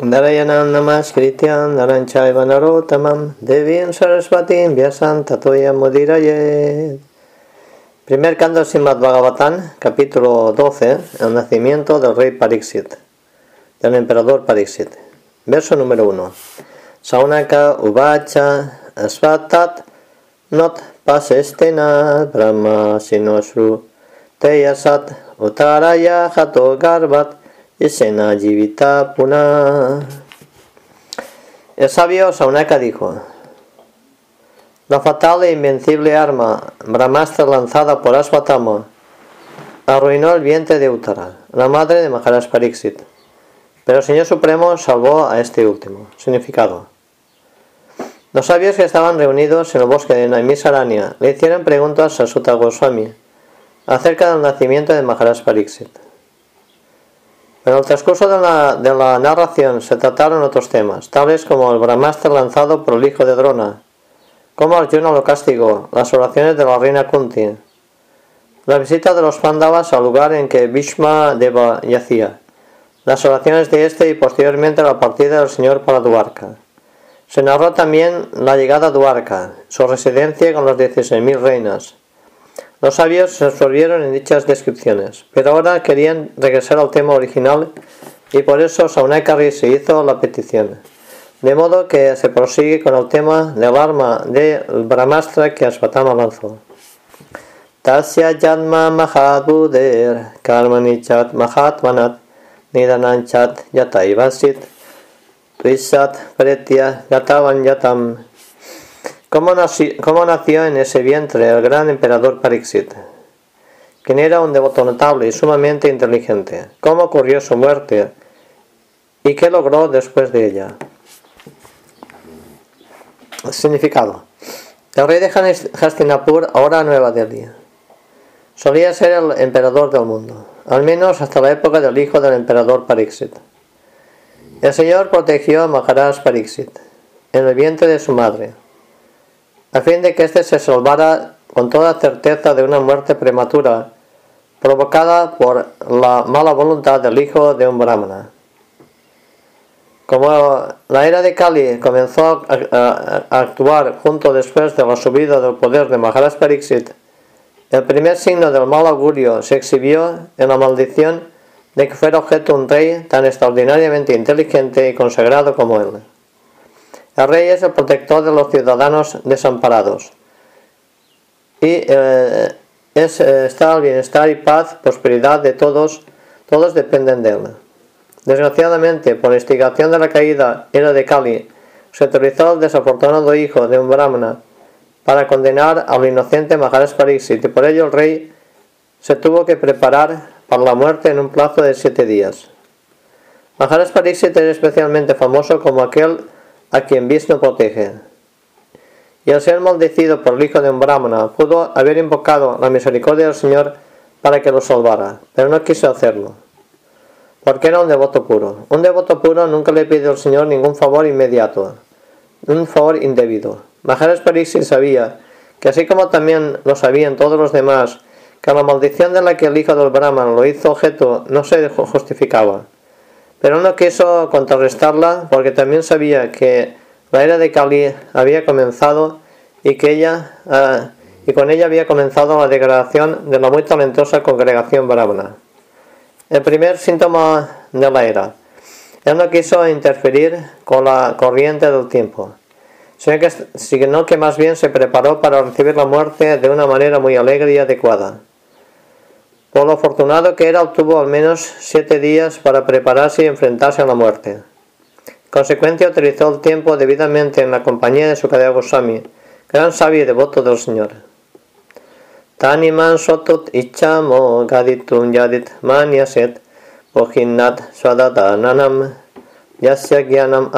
Narayanam Namaskrityan Naranchayva Narotamam Devim Sarasvatim Vyasan Tatoya Mudirayet Primer canto Simad Bhagavatam, capítulo 12, el nacimiento del rey Pariksit, del emperador Pariksit. Verso número 1. Saunaka Uvacha Asvatat Not Pasestena Brahma Sinosru Teyasat Utaraya Hato Garbat Esena Jivita Puna. El sabio Saunaka dijo: La fatal e invencible arma Brahmastra lanzada por Asvatama arruinó el vientre de Uttara, la madre de Maharaj Pariksit. Pero el Señor Supremo salvó a este último. Significado. Los sabios que estaban reunidos en el bosque de Naimisaranya le hicieron preguntas a Sutta Goswami acerca del nacimiento de Maharaj Pariksit. En el transcurso de la, narración se trataron otros temas, tales como el Brahmastra lanzado por el hijo de Drona, cómo Arjuna lo castigó, las oraciones de la reina Kunti, la visita de los Pandavas al lugar en que Bhishma Deva yacía, las oraciones de este y posteriormente la partida del Señor para Duarca. Se narró también la llegada a Duarca, su residencia con las 16.000 reinas, los sabios se absorbieron en dichas descripciones, pero ahora querían regresar al tema original y por eso Saunakari se hizo la petición. De modo que se prosigue con el tema del arma de Brahmastra que Asvatama lanzó. Tasya Jadma Mahaduder Karmanichat Mahatmanat Nidananchat Yataivasit Trisat Pretya Gatavan Yatam ¿Cómo nació, en ese vientre el gran emperador Pariksit? Quien era un devoto notable y sumamente inteligente. ¿Cómo ocurrió su muerte? ¿Y qué logró después de ella? Significado. El rey de Hastinapur, ahora Nueva Delhi, solía ser el emperador del mundo, al menos hasta la época del hijo del emperador Pariksit. El Señor protegió a Maharaj Pariksit en el vientre de su madre a fin de que éste se salvara con toda certeza de una muerte prematura provocada por la mala voluntad del hijo de un brahmana. Como la era de Kali comenzó a, actuar junto después de la subida del poder de Maharaj Pariksit, el primer signo del mal augurio se exhibió en la maldición de que fuera objeto un rey tan extraordinariamente inteligente y consagrado como él. El rey es el protector de los ciudadanos desamparados y eh, es, eh, está el bienestar y paz, prosperidad de todos, todos dependen de él. Desgraciadamente, por instigación de la caída era de Kali, se autorizó al desafortunado hijo de un brahmana para condenar al inocente Maharaj Pariksit y por ello el rey se tuvo que preparar para la muerte en un plazo de siete días. Maharaj Pariksit es especialmente famoso como aquel a quien Vishnu protege. Y al ser maldecido por el hijo de un brahmana, pudo haber invocado la misericordia del Señor para que lo salvara, pero no quiso hacerlo, porque era un devoto puro. Un devoto puro nunca le pide al Señor ningún favor inmediato, un favor indebido. Maharaj Pariksit sabía que así como también lo sabían todos los demás, que la maldición de la que el hijo del Brahman lo hizo objeto no se justificaba pero no quiso contrarrestarla porque también sabía que la era de Kali había comenzado y que ella ah, y con ella había comenzado la degradación de la muy talentosa congregación brahmana. El primer síntoma de la era. Él no quiso interferir con la corriente del tiempo, sino que más bien se preparó para recibir la muerte de una manera muy alegre y adecuada. Por lo afortunado que era, obtuvo al menos siete días para prepararse y enfrentarse a la muerte. En consecuencia, utilizó el tiempo debidamente en la compañía de su Sukadeva Goswami, gran sabio y devoto del Señor. Taniman sotut ichamo gaditum yadit manyaset bohinnat swadadananam yasya gyanam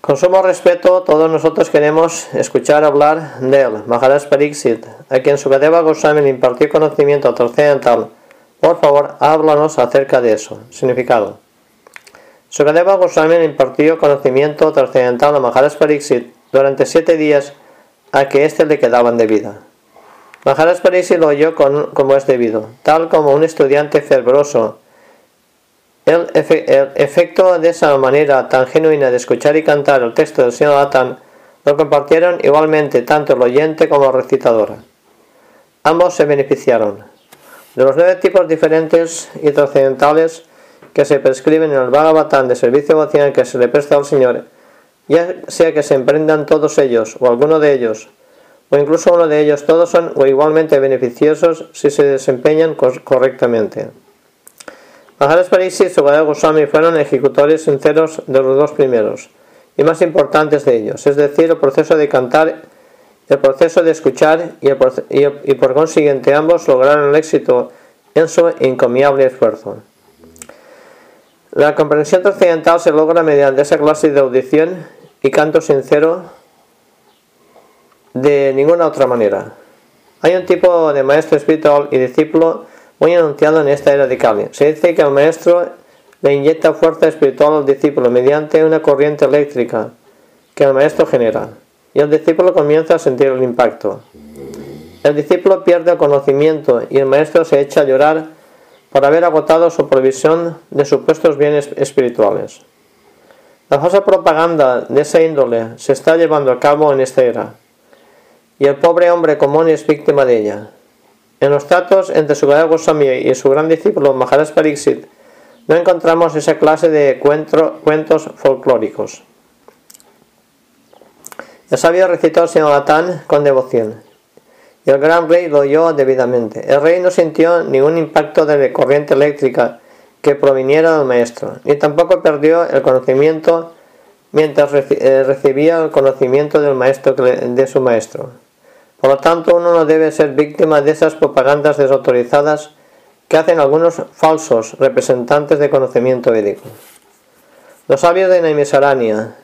con sumo respeto, todos nosotros queremos escuchar hablar de él, Maharaj Pariksit, a quien Sukadeva Goswami impartió conocimiento trascendental. Por favor, háblanos acerca de eso. Significado. Sukadeva Goswami impartió conocimiento trascendental a Maharaj Pariksit durante siete días a que éste le quedaban de vida. Maharaj Pariksit lo oyó como es debido, tal como un estudiante fervoroso El, efecto de esa manera tan genuina de escuchar y cantar el texto del señor Atan lo compartieron igualmente tanto el oyente como el recitador. Ambos se beneficiaron. De los nueve tipos diferentes y trascendentales que se prescriben en el Bhagavatam de servicio devocional que se le presta al Señor, ya sea que se emprendan todos ellos o alguno de ellos, o incluso uno de ellos, todos son o igualmente beneficiosos si se desempeñan correctamente. Maharaj Pariksit y Sukadeva Goswami fueron ejecutores sinceros de los dos primeros y más importantes de ellos, es decir, el proceso de cantar, el proceso de escuchar y, y por consiguiente ambos lograron el éxito en su encomiable esfuerzo. La comprensión trascendental se logra mediante esa clase de audición y canto sincero de ninguna otra manera. Hay un tipo de maestro espiritual y discípulo muy anunciado en esta era de Kali. Se dice que el maestro le inyecta fuerza espiritual al discípulo mediante una corriente eléctrica que el maestro genera, y el discípulo comienza a sentir el impacto. El discípulo pierde el conocimiento y el maestro se echa a llorar por haber agotado su provisión de supuestos bienes espirituales. La falsa propaganda de esa índole se está llevando a cabo en esta era y el pobre hombre común es víctima de ella. En los tratos entre su Goswami y su gran discípulo Maharaj Pariksit no encontramos esa clase de cuentos folclóricos. El sabio recitó Atan con devoción y el gran rey lo oyó debidamente. El rey no sintió ningún impacto de la corriente eléctrica que proviniera del maestro, ni tampoco perdió el conocimiento mientras eh, recibía el conocimiento del maestro de su maestro. Por lo tanto, uno no debe ser víctima de esas propagandas desautorizadas que hacen algunos falsos representantes de conocimiento védico. Los sabios de Naimisarania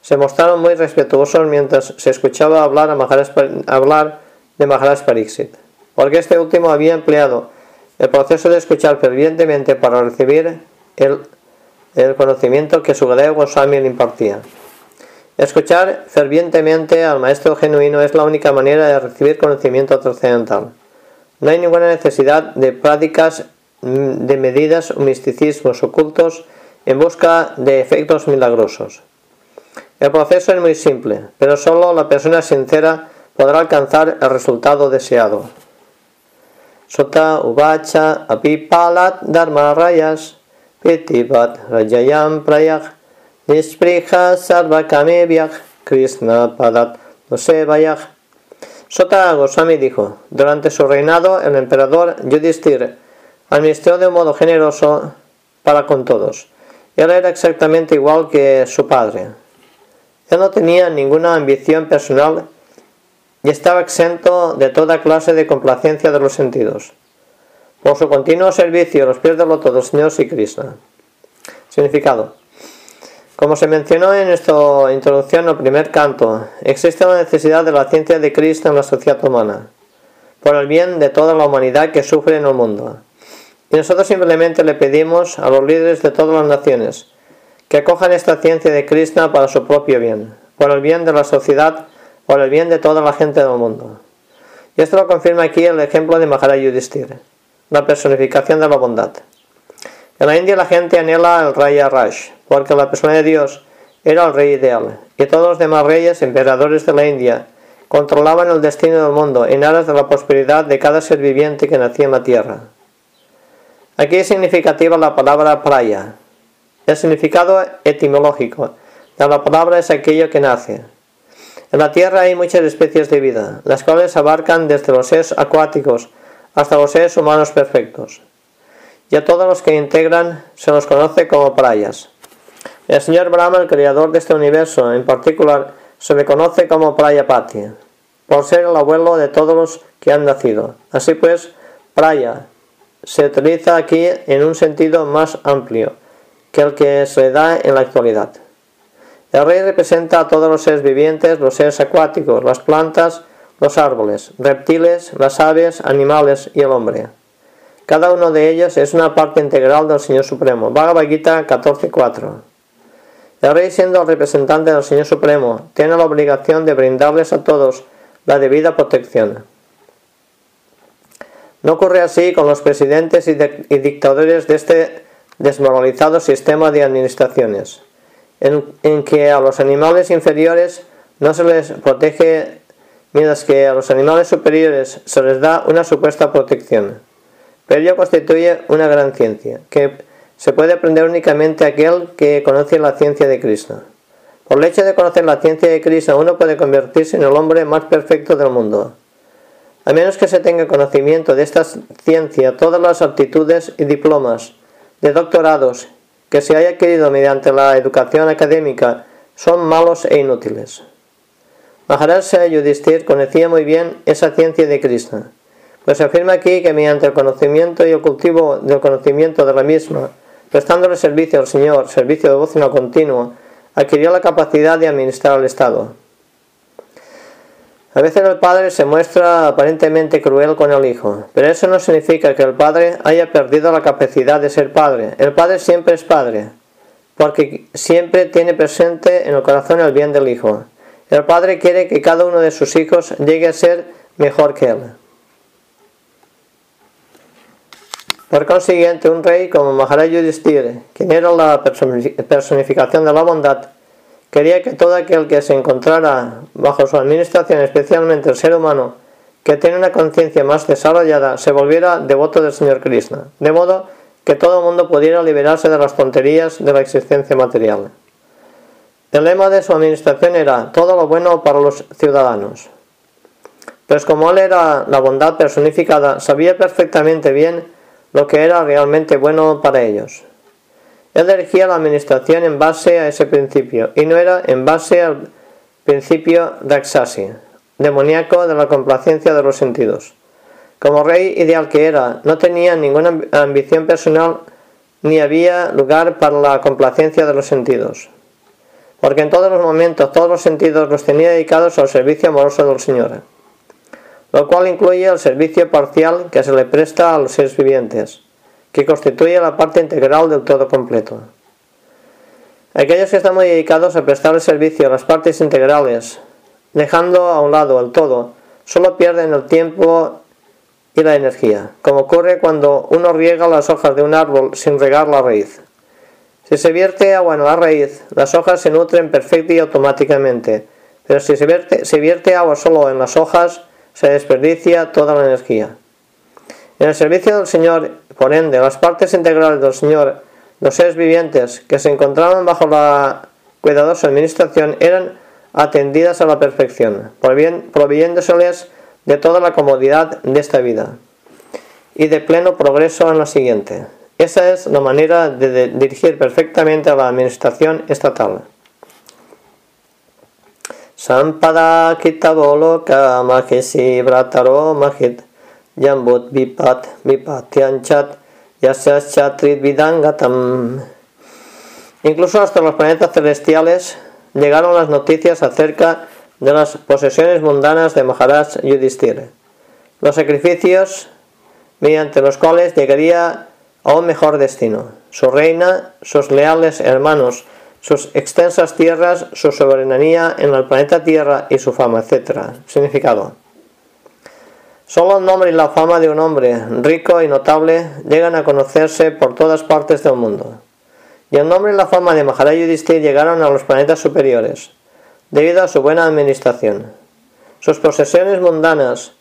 se mostraron muy respetuosos mientras se escuchaba hablar, a hablar de Maharaj Pariksit, porque este último había empleado el proceso de escuchar fervientemente para recibir el, conocimiento que su Goswami le impartía. Escuchar fervientemente al maestro genuino es la única manera de recibir conocimiento trascendental. No hay ninguna necesidad de prácticas mm, de medidas o misticismos ocultos en busca de efectos milagrosos. El proceso es muy simple, pero solo la persona sincera podrá alcanzar el resultado deseado. Sota uvacha apipalat dharma rayas pitipat rajayam prayag Nispriha Sarva Krishna Padat vaya. Sota Goswami dijo, durante su reinado el emperador Yudhishthir administró de un modo generoso para con todos. Él era exactamente igual que su padre. Él no tenía ninguna ambición personal y estaba exento de toda clase de complacencia de los sentidos. Por su continuo servicio los pies del loto del Señor y Krishna. Significado. Como se mencionó en nuestra introducción al primer canto, existe una necesidad de la ciencia de Cristo en la sociedad humana, por el bien de toda la humanidad que sufre en el mundo. Y nosotros simplemente le pedimos a los líderes de todas las naciones que acojan esta ciencia de Krishna para su propio bien, por el bien de la sociedad, por el bien de toda la gente del mundo. Y esto lo confirma aquí el ejemplo de Maharaj Yudhishthira, la personificación de la bondad. En la India la gente anhela el Raya Raj, porque la persona de Dios era el rey ideal, y todos los demás reyes, emperadores de la India, controlaban el destino del mundo en aras de la prosperidad de cada ser viviente que nacía en la tierra. Aquí es significativa la palabra praya. El significado etimológico de la palabra es aquello que nace. En la tierra hay muchas especies de vida, las cuales abarcan desde los seres acuáticos hasta los seres humanos perfectos y a todos los que integran se los conoce como prayas. El señor Brahma, el creador de este universo en particular, se le conoce como Prayapati, por ser el abuelo de todos los que han nacido. Así pues, Praya se utiliza aquí en un sentido más amplio que el que se da en la actualidad. El rey representa a todos los seres vivientes, los seres acuáticos, las plantas, los árboles, reptiles, las aves, animales y el hombre. Cada uno de ellos es una parte integral del Señor Supremo. Bhagavad Gita 14.4. El rey, siendo el representante del Señor Supremo, tiene la obligación de brindarles a todos la debida protección. No ocurre así con los presidentes y, dictadores de este desmoralizado sistema de administraciones, en, en que a los animales inferiores no se les protege mientras que a los animales superiores se les da una supuesta protección. Pero ello constituye una gran ciencia, que se puede aprender únicamente aquel que conoce la ciencia de Cristo. Por el hecho de conocer la ciencia de Cristo, uno puede convertirse en el hombre más perfecto del mundo. A menos que se tenga conocimiento de esta ciencia, todas las aptitudes y diplomas de doctorados que se haya adquirido mediante la educación académica son malos e inútiles. Maharaj Yudhishthir conocía muy bien esa ciencia de Krishna, pues afirma aquí que mediante el conocimiento y el cultivo del conocimiento de la misma, prestándole servicio al Señor, servicio de devoción continuo, adquirió la capacidad de administrar el Estado. A veces el padre se muestra aparentemente cruel con el hijo, pero eso no significa que el padre haya perdido la capacidad de ser padre. El padre siempre es padre, porque siempre tiene presente en el corazón el bien del hijo. El padre quiere que cada uno de sus hijos llegue a ser mejor que él. Por consiguiente, un rey como Maharaj Yudhishthira, quien era la personificación de la bondad, quería que todo aquel que se encontrara bajo su administración, especialmente el ser humano, que tiene una conciencia más desarrollada, se volviera devoto del Señor Krishna, de modo que todo el mundo pudiera liberarse de las tonterías de la existencia material. El lema de su administración era todo lo bueno para los ciudadanos. Pues como él era la bondad personificada, sabía perfectamente bien lo que era realmente bueno para ellos. Él dirigía la administración en base a ese principio y no era en base al principio Raksasi, demoníaco de la complacencia de los sentidos. Como rey ideal que era, no tenía ninguna ambición personal ni había lugar para la complacencia de los sentidos porque en todos los momentos, todos los sentidos los tenía dedicados al servicio amoroso del Señor, lo cual incluye el servicio parcial que se le presta a los seres vivientes, que constituye la parte integral del todo completo. Aquellos que están muy dedicados a prestar el servicio a las partes integrales, dejando a un lado el todo, solo pierden el tiempo y la energía, como ocurre cuando uno riega las hojas de un árbol sin regar la raíz. Si se vierte agua en la raíz, las hojas se nutren perfecta y automáticamente, pero si se vierte, se vierte agua solo en las hojas, se desperdicia toda la energía. En el servicio del Señor, por ende, las partes integrales del Señor, los seres vivientes que se encontraban bajo la cuidadosa administración, eran atendidas a la perfección, proveyéndoseles de toda la comodidad de esta vida y de pleno progreso en la siguiente. Esa es la manera de dirigir perfectamente a la administración estatal. Sampada kitaboloka mahesi brataro mahit jambut vipat vipatyanchat yasyachatrit vidangatam. Incluso hasta los planetas celestiales llegaron las noticias acerca de las posesiones mundanas de Maharaj Yudhishthira, los sacrificios mediante los cuales llegaría a un mejor destino. Su reina, sus leales hermanos, sus extensas tierras, su soberanía en el planeta Tierra y su fama, etc. Significado. Solo el nombre y la fama de un hombre rico y notable llegan a conocerse por todas partes del mundo. Y el nombre y la fama de Maharaj Yudhishthir llegaron a los planetas superiores, debido a su buena administración. Sus posesiones mundanas,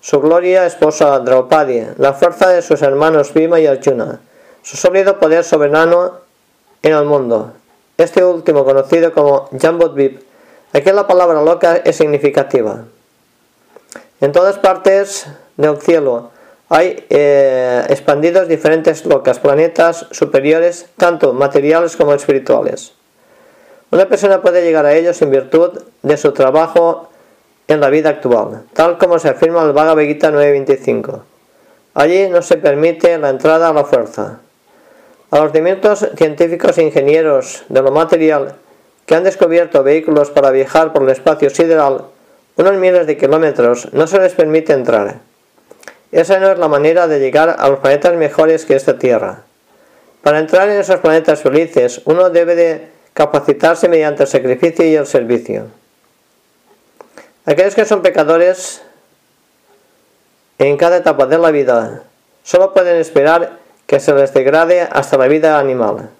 su gloria esposa Draupadi, la fuerza de sus hermanos Bhima y Arjuna, su sólido poder soberano en el mundo. Este último, conocido como Jambudvip, aquí la palabra loca es significativa. En todas partes del cielo hay eh, expandidos diferentes locas, planetas superiores, tanto materiales como espirituales. Una persona puede llegar a ellos en virtud de su trabajo en la vida actual, tal como se afirma el Bhagavad Gita 9.25. Allí no se permite la entrada a la fuerza. A los cimientos científicos e ingenieros de lo material que han descubierto vehículos para viajar por el espacio sideral unos miles de kilómetros no se les permite entrar. Esa no es la manera de llegar a los planetas mejores que esta Tierra. Para entrar en esos planetas felices, uno debe de capacitarse mediante el sacrificio y el servicio. Aquellos que son pecadores en cada etapa de la vida solo pueden esperar que se les degrade hasta la vida animal,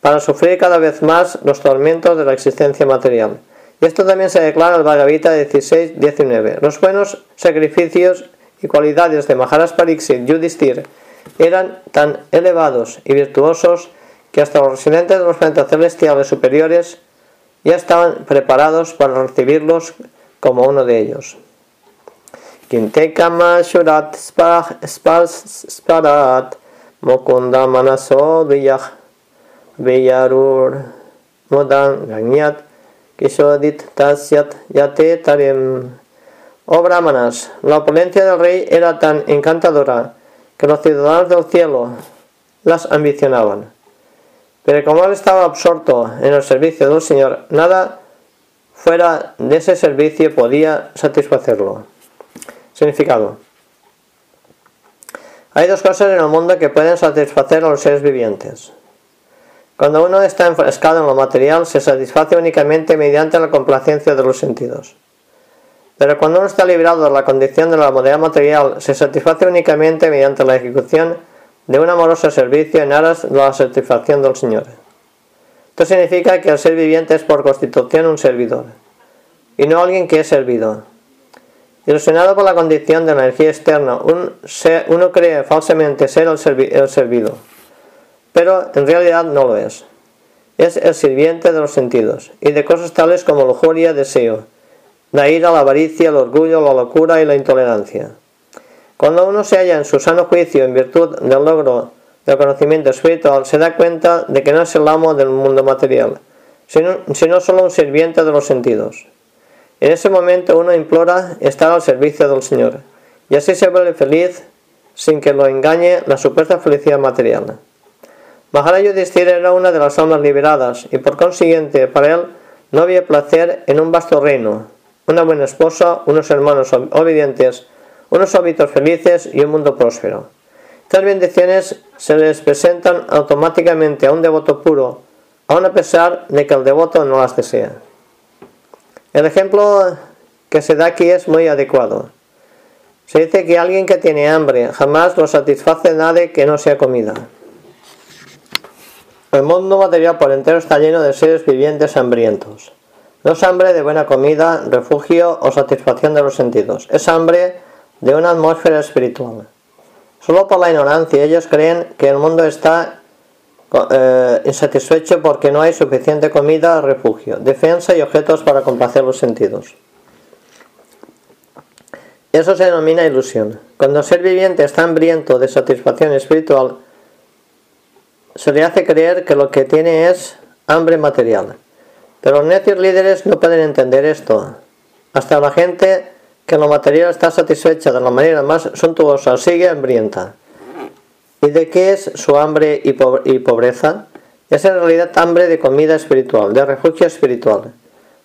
para sufrir cada vez más los tormentos de la existencia material. Y esto también se declara en el Bhagavad Gita 16-19. Los buenos sacrificios y cualidades de Maharaj Pariksit Yudhisthira eran tan elevados y virtuosos que hasta los residentes de los planetas celestiales superiores ya estaban preparados para recibirlos como uno de ellos. Sparat Mukunda Manaso Viyarur Modan Ganyat Kishodit Tasyat Yate Tarem Oh Brahmanas, la opulencia del rey era tan encantadora que los ciudadanos del cielo las ambicionaban. Pero como él estaba absorto en el servicio del Señor, nada fuera de ese servicio podía satisfacerlo. Significado. Hay dos cosas en el mundo que pueden satisfacer a los seres vivientes. Cuando uno está enfrescado en lo material, se satisface únicamente mediante la complacencia de los sentidos. Pero cuando uno está librado de la condición de la modalidad material, se satisface únicamente mediante la ejecución de un amoroso servicio en aras de la satisfacción del Señor. Esto significa que el ser viviente es por constitución un servidor, y no alguien que es servido. Ilusionado por la condición de energía externa, uno cree falsamente ser el, servido, pero en realidad no lo es. Es el sirviente de los sentidos, y de cosas tales como lujuria, deseo, la ira, la avaricia, el orgullo, la locura y la intolerancia. Cuando uno se halla en su sano juicio en virtud del logro del conocimiento espiritual, se da cuenta de que no es el amo del mundo material, sino, sino solo un sirviente de los sentidos. En ese momento uno implora estar al servicio del Señor, y así se vuelve feliz sin que lo engañe la supuesta felicidad material. Maharaj Yudhishthira era una de las almas liberadas, y por consiguiente para él no había placer en un vasto reino, una buena esposa, unos hermanos obedientes, unos hábitos felices y un mundo próspero. Estas bendiciones se les presentan automáticamente a un devoto puro, aun a pesar de que el devoto no las desea. El ejemplo que se da aquí es muy adecuado. Se dice que alguien que tiene hambre jamás lo satisface nada que no sea comida. El mundo material por entero está lleno de seres vivientes hambrientos. No es hambre de buena comida, refugio o satisfacción de los sentidos. Es hambre de una atmósfera espiritual. Solo por la ignorancia ellos creen que el mundo está eh, insatisfecho porque no hay suficiente comida, refugio, defensa y objetos para complacer los sentidos. Eso se denomina ilusión. Cuando el ser viviente está hambriento de satisfacción espiritual, se le hace creer que lo que tiene es hambre material. Pero los necios líderes no pueden entender esto. Hasta la gente que en lo material está satisfecha de la manera más suntuosa sigue hambrienta. ¿Y de qué es su hambre y, pobreza? Es en realidad hambre de comida espiritual, de refugio espiritual,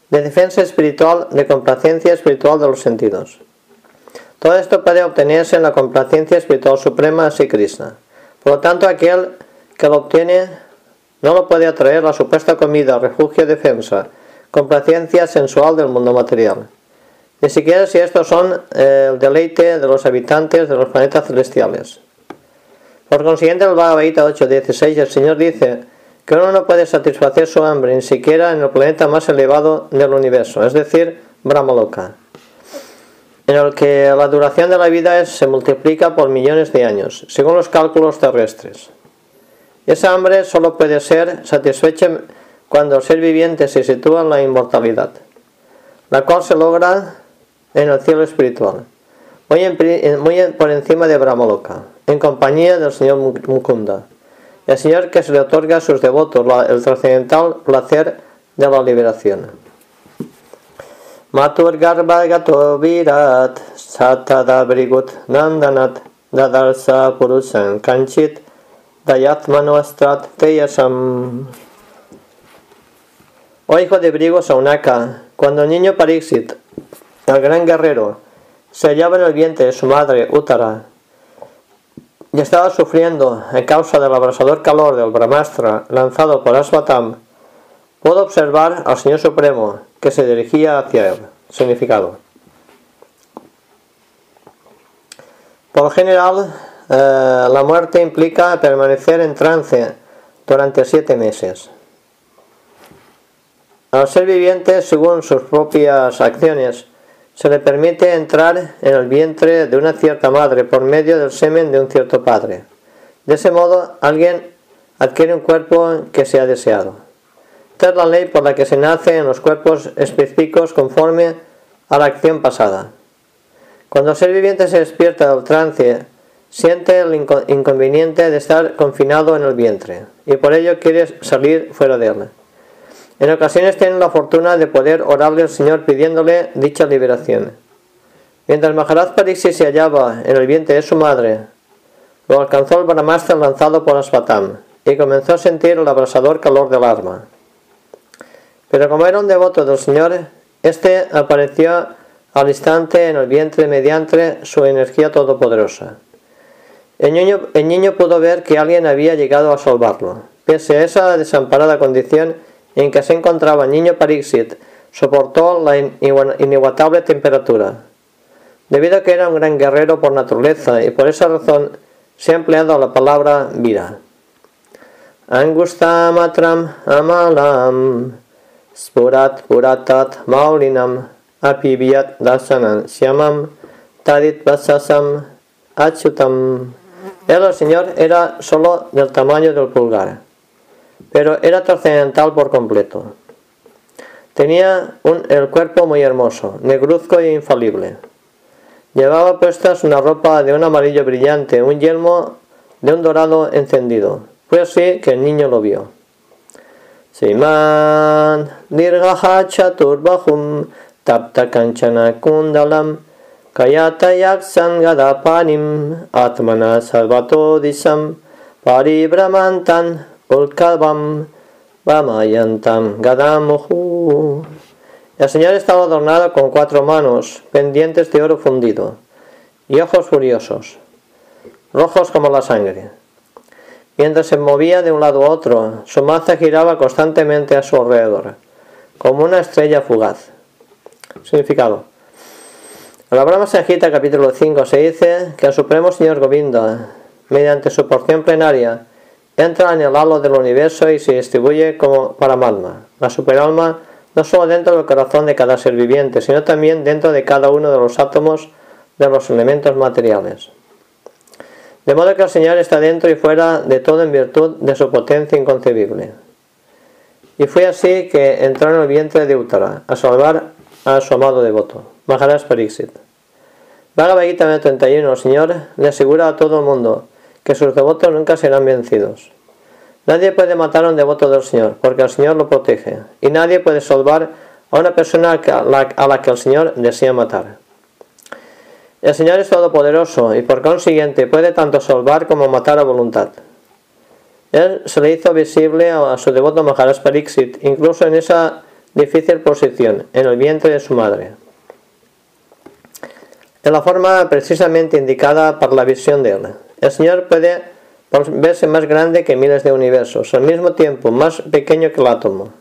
de defensa espiritual, de complacencia espiritual de los sentidos. Todo esto puede obtenerse en la complacencia espiritual suprema así Krishna. Por lo tanto, aquel que lo obtiene no lo puede atraer la supuesta comida, refugio, defensa, complacencia sensual del mundo material. Ni siquiera si estos son eh, el deleite de los habitantes de los planetas celestiales. Por consiguiente, el Bhagavad Gita 8.16, el Señor dice que uno no puede satisfacer su hambre ni siquiera en el planeta más elevado del universo, es decir, Brahmaloka, en el que la duración de la vida se multiplica por millones de años, según los cálculos terrestres. Esa hambre solo puede ser satisfecha cuando el ser viviente se sitúa en la inmortalidad, la cual se logra en el cielo espiritual, muy, por encima de Brahmaloka, en compañía del Señor Mukunda, el Señor que se le otorga a sus devotos el trascendental placer de la liberación. Matur Gato Virat Satadabrigut Nandanat Dadarsa Purusan Kanchit Oh hijo de Brigo Saunaka, cuando el niño Parixit, el gran guerrero, se hallaba en el vientre de su madre Uttara y estaba sufriendo a causa del abrasador calor del Brahmastra lanzado por Aswatam, pudo observar al Señor Supremo que se dirigía hacia él. Significado. Por lo general, eh, la muerte implica permanecer en trance durante siete meses. Al ser viviente, según sus propias acciones, se le permite entrar en el vientre de una cierta madre por medio del semen de un cierto padre. De ese modo, alguien adquiere un cuerpo que se ha deseado. Esta es la ley por la que se nace en los cuerpos específicos conforme a la acción pasada. Cuando el ser viviente se despierta del trance, siente el inconveniente de estar confinado en el vientre y por ello quiere salir fuera de él. En ocasiones tiene la fortuna de poder orarle al Señor pidiéndole dicha liberación. Mientras Maharaj Pariksit se hallaba en el vientre de su madre, lo alcanzó el Brahmastra lanzado por Aspatam y comenzó a sentir el abrasador calor del arma. Pero como era un devoto del Señor, éste apareció al instante en el vientre mediante su energía todopoderosa. El niño, el niño pudo ver que alguien había llegado a salvarlo. Pese a esa desamparada condición en que se encontraba niño Parixit, soportó la inigualable temperatura. Debido a que era un gran guerrero por naturaleza y por esa razón se ha empleado la palabra vira. Angustamatram amalam spurat puratat maulinam apibiyat dasanan siamam tadit basasam achutam. El señor era solo del tamaño del pulgar, pero era trascendental por completo. Tenía el cuerpo muy hermoso, negruzco e infalible. Llevaba puestas una ropa de un amarillo brillante, un yelmo de un dorado encendido. Fue así que el niño lo vio. Siman Dirgaha Chaturbahum Tapta Kanchana Kundalam Kayata Yaksan Gadapanim Atmana Salvato Disam Paribramantan Ulkalvam Vamayantam Gadamuhu El Señor estaba adornado con cuatro manos, pendientes de oro fundido, y ojos furiosos, rojos como la sangre. Mientras se movía de un lado a otro, su maza giraba constantemente a su alrededor, como una estrella fugaz. Significado. En la Brahma Sanjita capítulo 5 se dice que el Supremo Señor Govinda, mediante su porción plenaria, entra en el halo del universo y se distribuye como Paramatma, la superalma, no solo dentro del corazón de cada ser viviente, sino también dentro de cada uno de los átomos de los elementos materiales. De modo que el Señor está dentro y fuera de todo en virtud de su potencia inconcebible. Y fue así que entró en el vientre de Uttara a salvar a su amado devoto, Maharaj Pariksit. Bhagavad Gita 31, el Señor le asegura a todo el mundo que sus devotos nunca serán vencidos. Nadie puede matar a un devoto del Señor, porque el Señor lo protege, y nadie puede salvar a una persona a la, que el Señor desea matar. El Señor es todopoderoso y por consiguiente puede tanto salvar como matar a voluntad. Él se le hizo visible a su devoto Maharaj Pariksit, incluso en esa difícil posición, en el vientre de su madre. En la forma precisamente indicada para la visión de él. El Señor puede verse más grande que miles de universos, al mismo tiempo más pequeño que el átomo.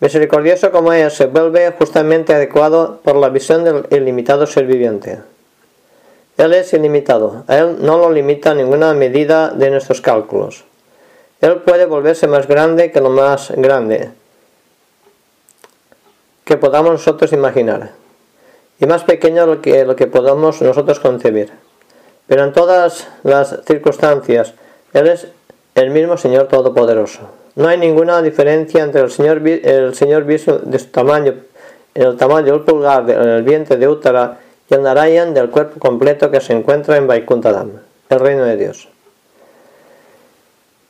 Misericordioso como es, se vuelve justamente adecuado por la visión del ilimitado ser viviente. Él es ilimitado, a Él no lo limita ninguna medida de nuestros cálculos. Él puede volverse más grande que lo más grande que podamos nosotros imaginar, y más pequeño que, lo que podamos nosotros concebir. Pero en todas las circunstancias, Él es el mismo Señor Todopoderoso. No hay ninguna diferencia entre el Señor, el Señor de su tamaño, el tamaño del pulgar en el vientre de Uttara y el Narayan del cuerpo completo que se encuentra en Vaikuntadam, el reino de Dios.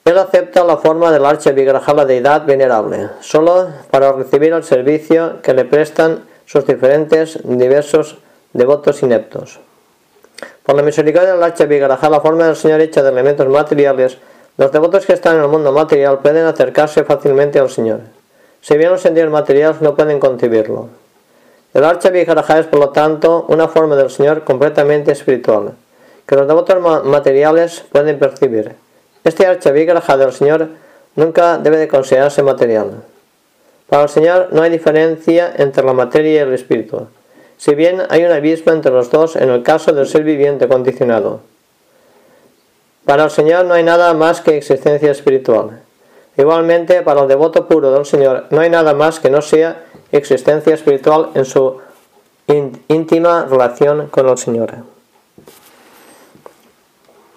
Él acepta la forma del Archa Vigraha, la deidad venerable, solo para recibir el servicio que le prestan sus diferentes diversos devotos ineptos. Por la misericordia del Archa Vigraha, la forma del Señor hecha de elementos materiales, los devotos que están en el mundo material pueden acercarse fácilmente al Señor. Si bien los sentidos materiales no pueden concebirlo. El Archa Vijaraja es, por lo tanto, una forma del Señor completamente espiritual, que los devotos materiales pueden percibir. Este Archa Vijaraja del Señor nunca debe de considerarse material. Para el Señor no hay diferencia entre la materia y el espíritu, si bien hay un abismo entre los dos en el caso del ser viviente condicionado. Para el Señor no hay nada más que existencia espiritual. Igualmente, para el devoto puro del Señor no hay nada más que no sea existencia espiritual en su íntima relación con el Señor.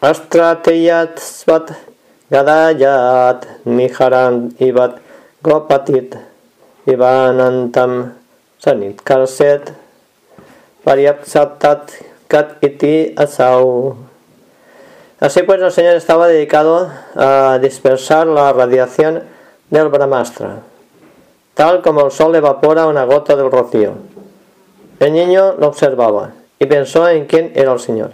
Astrateyat svat gadayat niharan ibat gopatit ivanantam sanit karset kat asau Así pues el Señor estaba dedicado a dispersar la radiación del Brahmastra, tal como el sol evapora una gota del rocío. El niño lo observaba y pensó en quién era el Señor.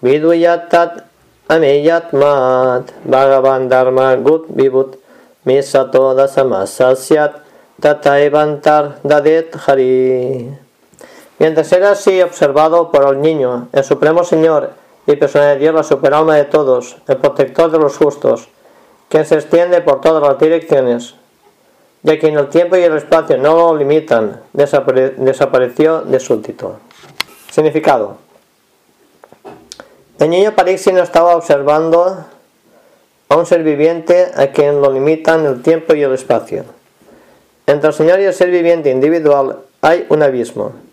Viduyatat ameyatmat bhagavan dharma gut vivut misato dasamasasyat tataivantar dadet hari. Mientras era así observado por el niño, el Supremo Señor y persona de Dios, la superalma de todos, el protector de los justos, quien se extiende por todas las direcciones, de quien el tiempo y el espacio no lo limitan, desapareció de súbdito. Significado. El niño no estaba observando a un ser viviente a quien lo limitan el tiempo y el espacio. Entre el Señor y el ser viviente individual hay un abismo.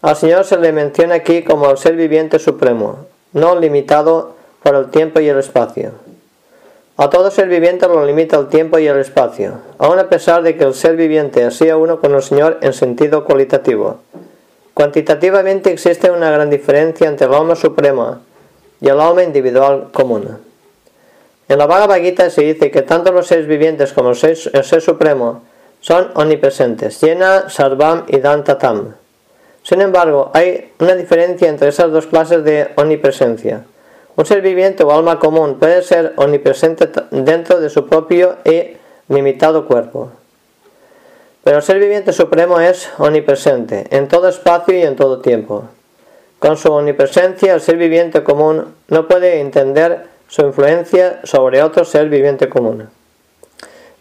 Al Señor se le menciona aquí como el ser viviente supremo, no limitado por el tiempo y el espacio. A todo ser viviente lo limita el tiempo y el espacio, aun a pesar de que el ser viviente sea uno con el Señor en sentido cualitativo. Cuantitativamente existe una gran diferencia entre el alma suprema y el alma individual común. En la Bhagavad Gita se dice que tanto los seres vivientes como el ser, supremo son omnipresentes, llena, sarvam y dantatam. Sin embargo, hay una diferencia entre esas dos clases de omnipresencia. Un ser viviente o alma común puede ser omnipresente dentro de su propio y limitado cuerpo. Pero el ser viviente supremo es omnipresente en todo espacio y en todo tiempo. Con su omnipresencia, el ser viviente común no puede entender su influencia sobre otro ser viviente común.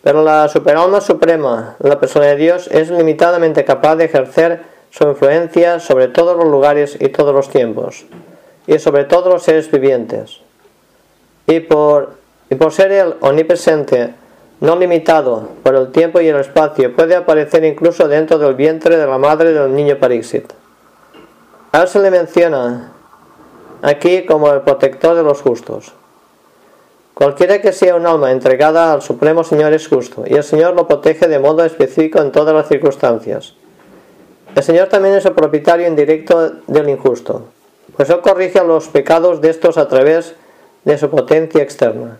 Pero la superalma suprema, la persona de Dios, es limitadamente capaz de ejercer su influencia sobre todos los lugares y todos los tiempos, y sobre todos los seres vivientes. Y por, y por ser el omnipresente, no limitado por el tiempo y el espacio, puede aparecer incluso dentro del vientre de la madre del niño Parixit. A él se le menciona aquí como el protector de los justos. Cualquiera que sea un alma entregada al Supremo Señor es justo, y el Señor lo protege de modo específico en todas las circunstancias. El Señor también es el propietario indirecto del injusto, pues Él corrige los pecados de estos a través de su potencia externa.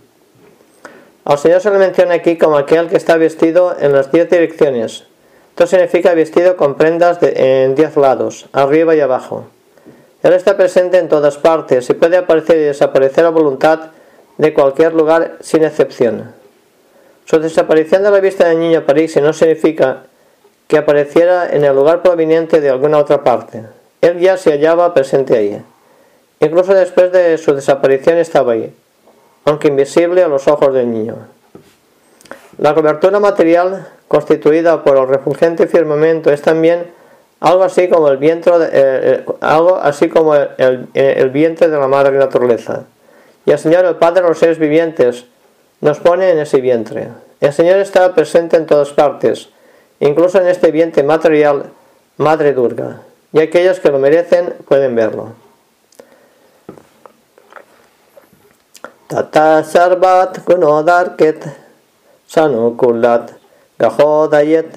Al Señor se le menciona aquí como aquel que está vestido en las diez direcciones. Esto significa vestido con prendas en diez lados, arriba y abajo. Él está presente en todas partes y puede aparecer y desaparecer a voluntad de cualquier lugar sin excepción. Su desaparición de la vista del niño París no significa que apareciera en el lugar proveniente de alguna otra parte. Él ya se hallaba presente ahí. Incluso después de su desaparición estaba ahí, aunque invisible a los ojos del niño. La cobertura material constituida por el refulgente firmamento es también algo así como el vientre, eh, eh, algo así como el, vientre de la madre naturaleza. Y el Señor, el Padre de los seres vivientes, nos pone en ese vientre. El Señor está presente en todas partes, incluso en este vientre material, Madre Durga, y aquellos que lo merecen pueden verlo. Tata sarvat gunodarket sanukulat gahodayet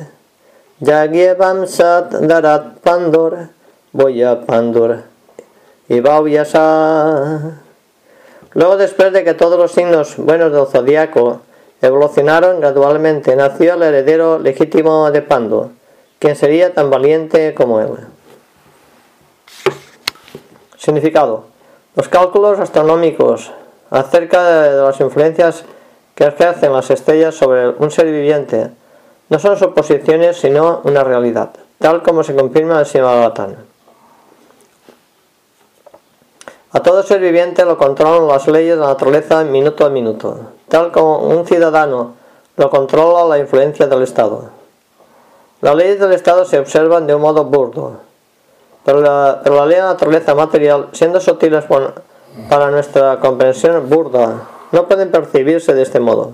yagyevam sat darat pandur boya pandur y Luego después de que todos los signos buenos del zodiaco evolucionaron gradualmente. Nació el heredero legítimo de Pando, quien sería tan valiente como él. Significado. Los cálculos astronómicos acerca de las influencias que ejercen las estrellas sobre un ser viviente no son suposiciones sino una realidad, tal como se confirma en el Simabhatán. A todo ser viviente lo controlan las leyes de la naturaleza minuto a minuto tal como un ciudadano lo controla la influencia del Estado. Las leyes del Estado se observan de un modo burdo, pero la, ley de la naturaleza material, siendo sutiles para nuestra comprensión burda, no pueden percibirse de este modo.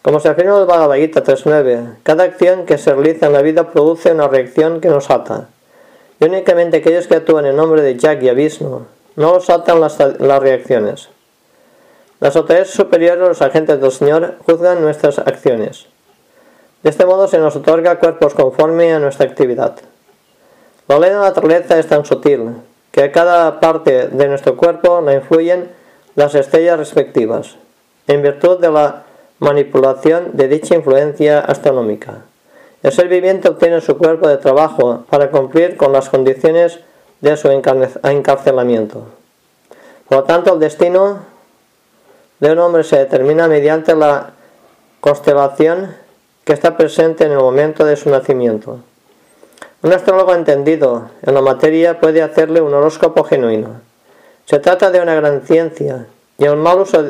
Como se afirma en el Bhagavad Gita 3.9, cada acción que se realiza en la vida produce una reacción que nos ata. Y únicamente aquellos que actúan en nombre de Jack y Abismo no los atan las reacciones. Las autoridades superiores, los agentes del Señor, juzgan nuestras acciones. De este modo se nos otorga cuerpos conforme a nuestra actividad. La ley de la naturaleza es tan sutil que a cada parte de nuestro cuerpo la influyen las estrellas respectivas, en virtud de la manipulación de dicha influencia astronómica. El ser viviente obtiene su cuerpo de trabajo para cumplir con las condiciones de su encarcelamiento. Por lo tanto, el destino de un hombre se determina mediante la constelación que está presente en el momento de su nacimiento. Un astrólogo entendido en la materia puede hacerle un horóscopo genuino. Se trata de una gran ciencia y el mal uso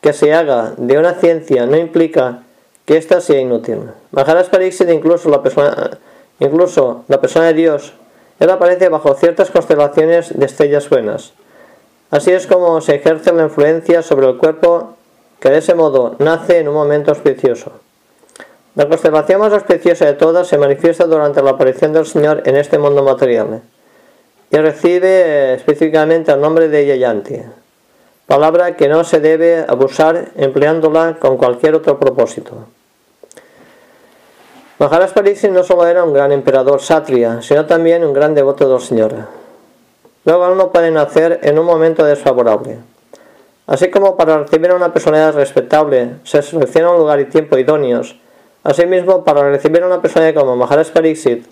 que se haga de una ciencia no implica que ésta sea inútil. Maharaj Pariksit, incluso la persona, incluso la persona de Dios, él aparece bajo ciertas constelaciones de estrellas buenas. Así es como se ejerce la influencia sobre el cuerpo que de ese modo nace en un momento auspicioso. La constelación más auspiciosa de todas se manifiesta durante la aparición del Señor en este mundo material y recibe específicamente el nombre de Yayanti, palabra que no se debe abusar empleándola con cualquier otro propósito. Maharaj no solo era un gran emperador satria, sino también un gran devoto del Señor. Luego no puede nacer en un momento desfavorable. Así como para recibir a una personalidad respetable se selecciona un lugar y tiempo idóneos, asimismo para recibir a una personalidad como Maharaj Pariksit,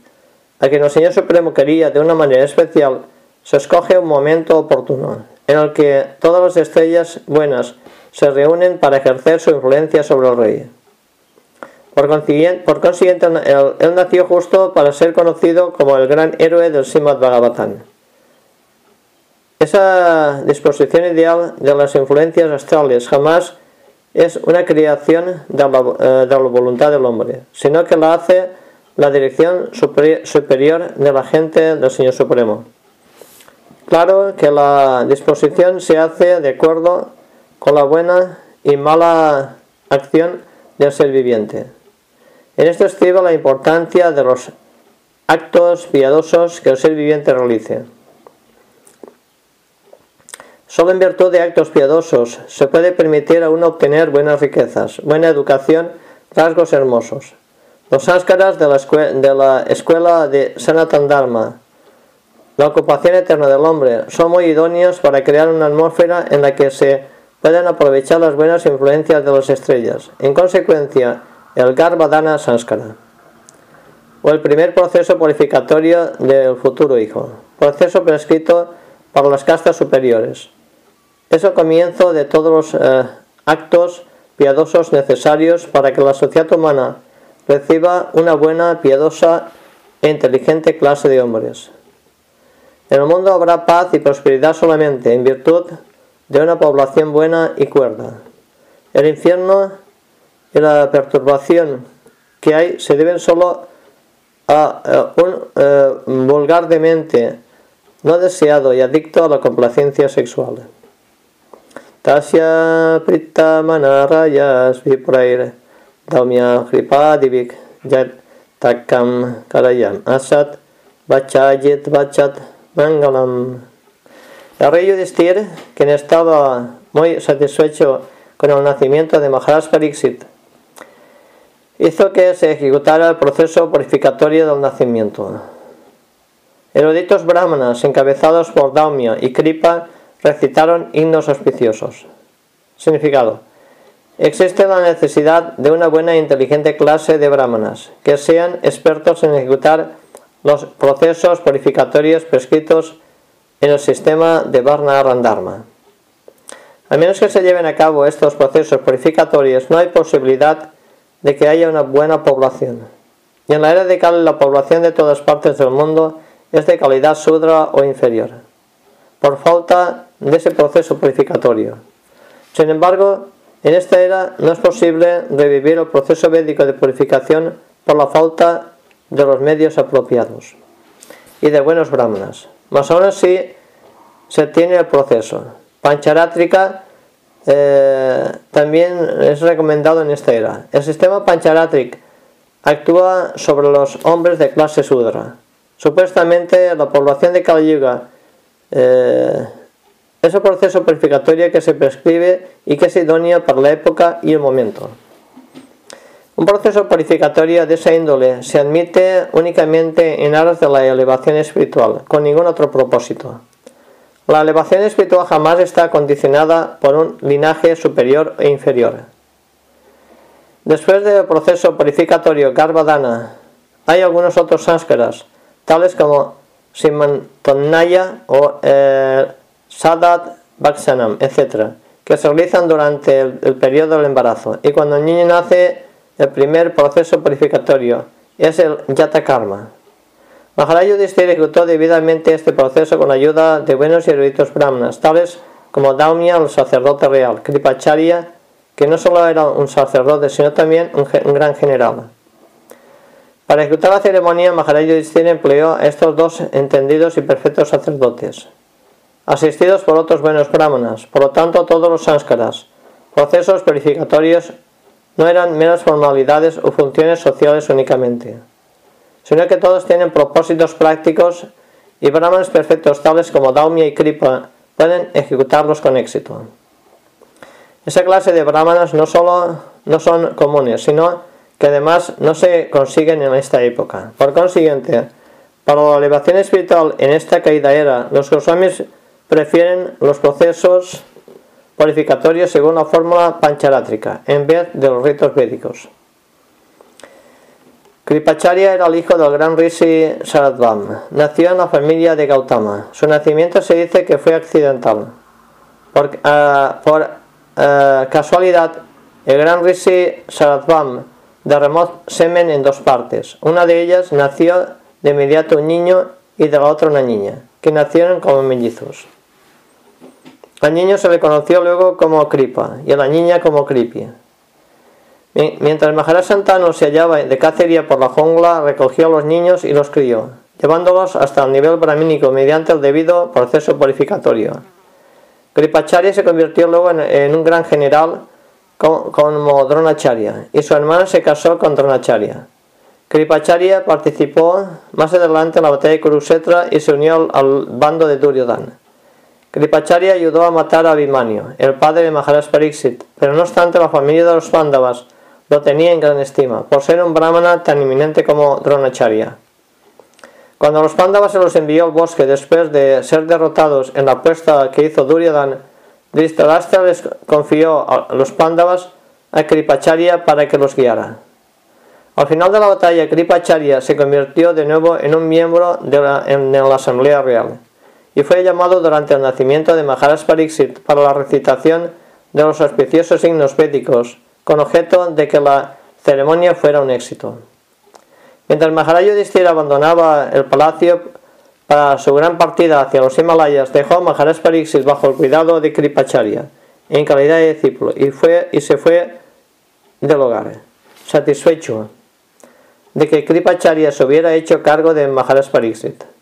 a quien el Señor Supremo quería de una manera especial, se escoge un momento oportuno, en el que todas las estrellas buenas se reúnen para ejercer su influencia sobre el rey. Por consiguiente, él, nació justo para ser conocido como el gran héroe del Srimad Bhagavatam. Esa disposición ideal de las influencias astrales jamás es una creación de la, eh, voluntad del hombre, sino que la hace la dirección superior de la gente del Señor Supremo. Claro que la disposición se hace de acuerdo con la buena y mala acción del ser viviente. En esto estriba la importancia de los actos piadosos que el ser viviente realice. Solo en virtud de actos piadosos se puede permitir a uno obtener buenas riquezas, buena educación, rasgos hermosos. Los sáskaras de la, de la escuela de Sanatan Dharma, la ocupación eterna del hombre, son muy idóneos para crear una atmósfera en la que se puedan aprovechar las buenas influencias de las estrellas. En consecuencia, el Garbhadana Sanskara, o el primer proceso purificatorio del futuro hijo, proceso prescrito para las castas superiores. Es el comienzo de todos los eh, actos piadosos necesarios para que la sociedad humana reciba una buena, piadosa e inteligente clase de hombres. En el mundo habrá paz y prosperidad solamente en virtud de una población buena y cuerda. El infierno y la perturbación que hay se deben solo a, un eh, vulgar demente no deseado y adicto a la complacencia sexual. Tasya prita manarayas viprair daumya hripadivik yat takam karayam asat bachayit bachat mangalam. El rey Yudhisthira, quien estaba muy satisfecho con el nacimiento de Maharaj Pariksit, hizo que se ejecutara el proceso purificatorio del nacimiento. Eruditos brahmanas, encabezados por Daumya y Kripa, recitaron himnos auspiciosos. Significado. Existe la necesidad de una buena e inteligente clase de brahmanas, que sean expertos en ejecutar los procesos purificatorios prescritos en el sistema de Varna Randharma. A menos que se lleven a cabo estos procesos purificatorios, no hay posibilidad de que haya una buena población. Y en la era de Kali la población de todas partes del mundo es de calidad sudra o inferior, por falta de ese proceso purificatorio. Sin embargo, en esta era no es posible revivir el proceso védico de purificación por la falta de los medios apropiados y de buenos brahmanas. Mas aún así, se tiene el proceso. Pancharátrica eh, también es recomendado en esta era. El sistema Pancharátric actúa sobre los hombres de clase Sudra. Supuestamente la población de Kali Yuga eh, es un proceso purificatorio que se prescribe y que es idóneo para la época y el momento. Un proceso purificatorio de esa índole se admite únicamente en aras de la elevación espiritual, con ningún otro propósito. La elevación espiritual jamás está condicionada por un linaje superior e inferior. Después del proceso purificatorio Garbhadana, hay algunos otros sánskaras, tales como Simantonnaya o eh, Sadat Bhaksanam, etc., que se realizan durante el, periodo del embarazo. Y cuando el niño nace, el primer proceso purificatorio es el Yata Karma. Maharaj Yudhishthira ejecutó debidamente este proceso con ayuda de buenos y eruditos brahmanas, tales como Daumya, el sacerdote real, Kripacharya, que no solo era un sacerdote, sino también un, un gran general. Para ejecutar la ceremonia, Maharaj Yudhishthira empleó a estos dos entendidos y perfectos sacerdotes, asistidos por otros buenos brahmanas. Por lo tanto, todos los sánskaras, procesos purificatorios, no eran meras formalidades o funciones sociales únicamente, sino que todos tienen propósitos prácticos y brahmanas perfectos tales como Daumya y Kripa pueden ejecutarlos con éxito. Esa clase de brahmanas no solo no son comunes, sino que además no se consiguen en esta época. Por consiguiente, para la elevación espiritual en esta caída era, los Goswamis prefieren los procesos purificatorios según la fórmula pancharátrica, en vez de los ritos védicos. Kripacharya era el hijo del gran Rishi Saradvam. Nació en la familia de Gautama. Su nacimiento se dice que fue accidental. Por, uh, casualidad, el gran Rishi Saradvam derramó semen en dos partes. Una de ellas nació de inmediato un niño y de la otra una niña, que nacieron como mellizos. Al niño se le conoció luego como Kripa y a la niña como Kripi. Mientras Maharaj Santano se hallaba de cacería por la jungla, recogió a los niños y los crió, llevándolos hasta el nivel brahmínico mediante el debido proceso purificatorio. Kripacharya se convirtió luego en un gran general como Dronacharya y su hermana se casó con Dronacharya. Kripacharya participó más adelante en la batalla de Kurukshetra y se unió al bando de Duryodhana. Kripacharya ayudó a matar a Abhimanyu, el padre de Maharaj Pariksit, pero no obstante la familia de los Pandavas lo tenía en gran estima, por ser un brahmana tan eminente como Dronacharya. Cuando los Pandavas se los envió al bosque después de ser derrotados en la apuesta que hizo Duryodhana Dhritarashtra les confió a los Pándavas a Kripacharya para que los guiara. Al final de la batalla, Kripacharya se convirtió de nuevo en un miembro de en, la Asamblea Real y fue llamado durante el nacimiento de Maharaj Pariksit para la recitación de los auspiciosos signos védicos, con objeto de que la ceremonia fuera un éxito. Mientras Maharaj abandonaba el palacio para su gran partida hacia los Himalayas, dejó a Maharaj Pariksit bajo el cuidado de Kripacharya, en calidad de discípulo, y, fue, y se fue del hogar, satisfecho de que Kripacharya se hubiera hecho cargo de Maharaj Pariksit.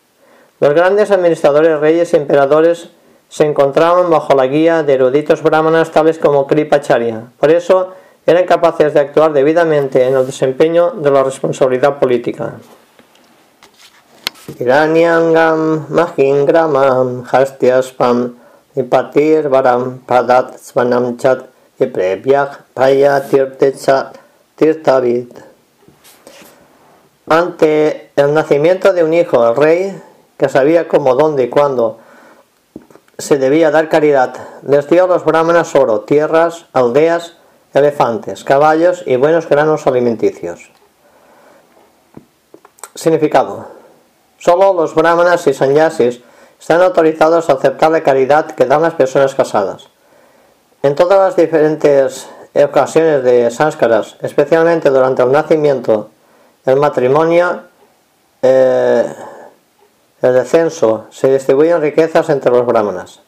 Los grandes administradores, reyes y emperadores se encontraban bajo la guía de eruditos brahmanas tales como Kripacharya. Por eso eran capaces de actuar debidamente en el desempeño de la responsabilidad política. Ante el nacimiento de un hijo, el rey, que sabía cómo, dónde y cuándo se debía dar caridad, les dio a los brahmanas oro, tierras, aldeas, elefantes, caballos y buenos granos alimenticios. Significado. Solo los brahmanas y sanyasis están autorizados a aceptar la caridad que dan las personas casadas. En todas las diferentes ocasiones de sánskaras, especialmente durante el nacimiento, el matrimonio, eh, el descenso, se distribuyen riquezas entre los brahmanas,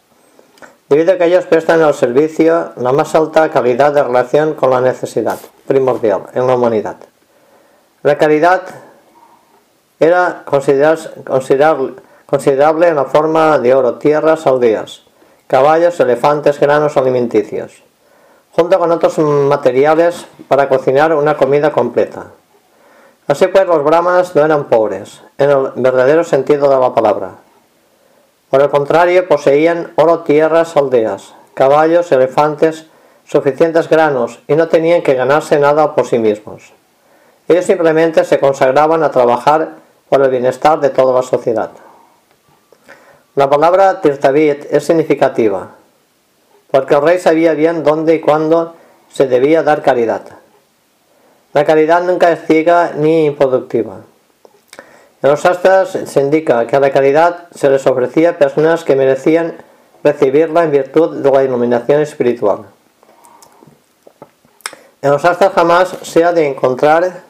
debido a que ellos prestan al servicio la más alta calidad de relación con la necesidad primordial en la humanidad. La caridad era considerable en la forma de oro, tierras, aldeas, caballos, elefantes, granos alimenticios, junto con otros materiales para cocinar una comida completa. Así pues, los brahmanas no eran pobres, en el verdadero sentido de la palabra. Por el contrario, poseían oro, tierras, aldeas, caballos, elefantes, suficientes granos y no tenían que ganarse nada por sí mismos. Ellos simplemente se consagraban a trabajar por el bienestar de toda la sociedad. La palabra Tirtavit es significativa, porque el rey sabía bien dónde y cuándo se debía dar caridad. La caridad nunca es ciega ni improductiva. En los astras se indica que a la caridad se les ofrecía personas que merecían recibirla en virtud de la iluminación espiritual. En los astras jamás se ha de encontrar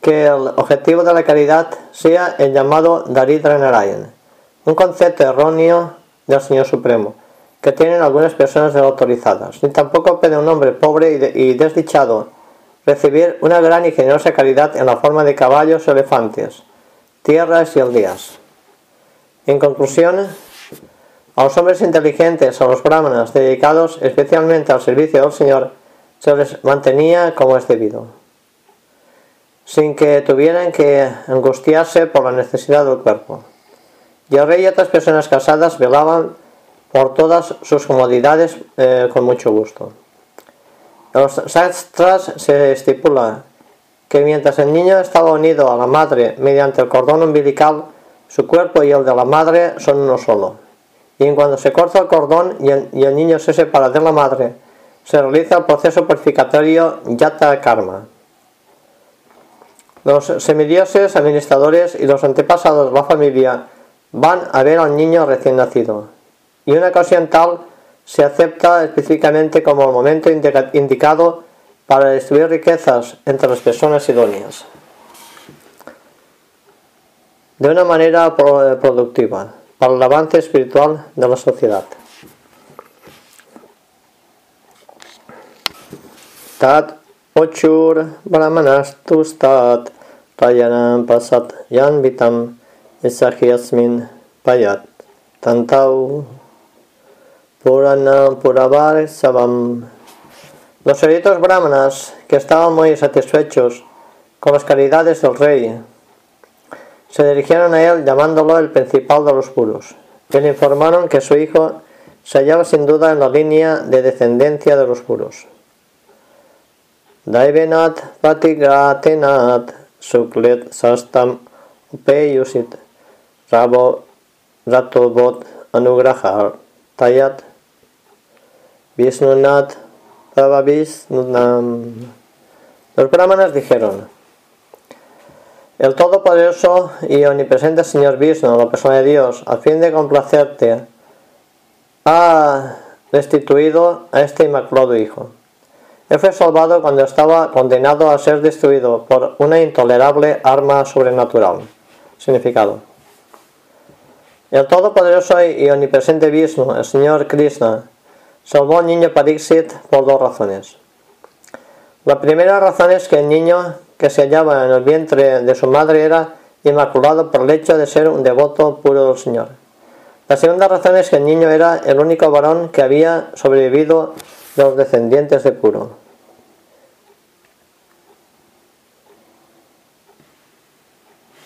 que el objetivo de la caridad sea el llamado Daridra Narayan, un concepto erróneo del Señor Supremo, que tienen algunas personas autorizadas, ni tampoco puede un hombre pobre y desdichado recibir una gran y generosa caridad en la forma de caballos o elefantes, tierras y aldeas. En conclusión, a los hombres inteligentes, a los brahmanas dedicados especialmente al servicio del Señor, se les mantenía como es debido, sin que tuvieran que angustiarse por la necesidad del cuerpo. Y el rey y otras personas casadas velaban por todas sus comodidades eh, con mucho gusto. Los sastras se estipula que mientras el niño estaba unido a la madre mediante el cordón umbilical, su cuerpo y el de la madre son uno solo. Y en cuando se corta el cordón y el, niño se separa de la madre, se realiza el proceso purificatorio Yata Karma. Los semidioses, administradores y los antepasados de la familia van a ver al niño recién nacido. Y una ocasión tal se acepta específicamente como el momento indicado para distribuir riquezas entre las personas idóneas de una manera productiva para el avance espiritual de la sociedad. Tat ochur brahmanastus tat tayanam pasat yan vitam isahiasmin payat tantau Purana Puravar Savam. Los eruditos brahmanas, que estaban muy satisfechos con las caridades del rey, se dirigieron a él llamándolo el principal de los puros, y le informaron que su hijo se hallaba sin duda en la línea de descendencia de los puros. Daivenat patigatenat suklet sastam upeyusit rabo ratobot anugrahar tayat Vishnunat Los brahmanas dijeron, el Todopoderoso y Omnipresente Señor Vishnu, la persona de Dios, a fin de complacerte, ha destituido a este inmaculado Hijo. Él fue salvado cuando estaba condenado a ser destruido por una intolerable arma sobrenatural. Significado. El Todopoderoso y Omnipresente Vishnu, el Señor Krishna, Salvó al niño Pariksit por dos razones. La primera razón es que el niño que se hallaba en el vientre de su madre era inmaculado por el hecho de ser un devoto puro del Señor. La segunda razón es que el niño era el único varón que había sobrevivido de los descendientes de Puro.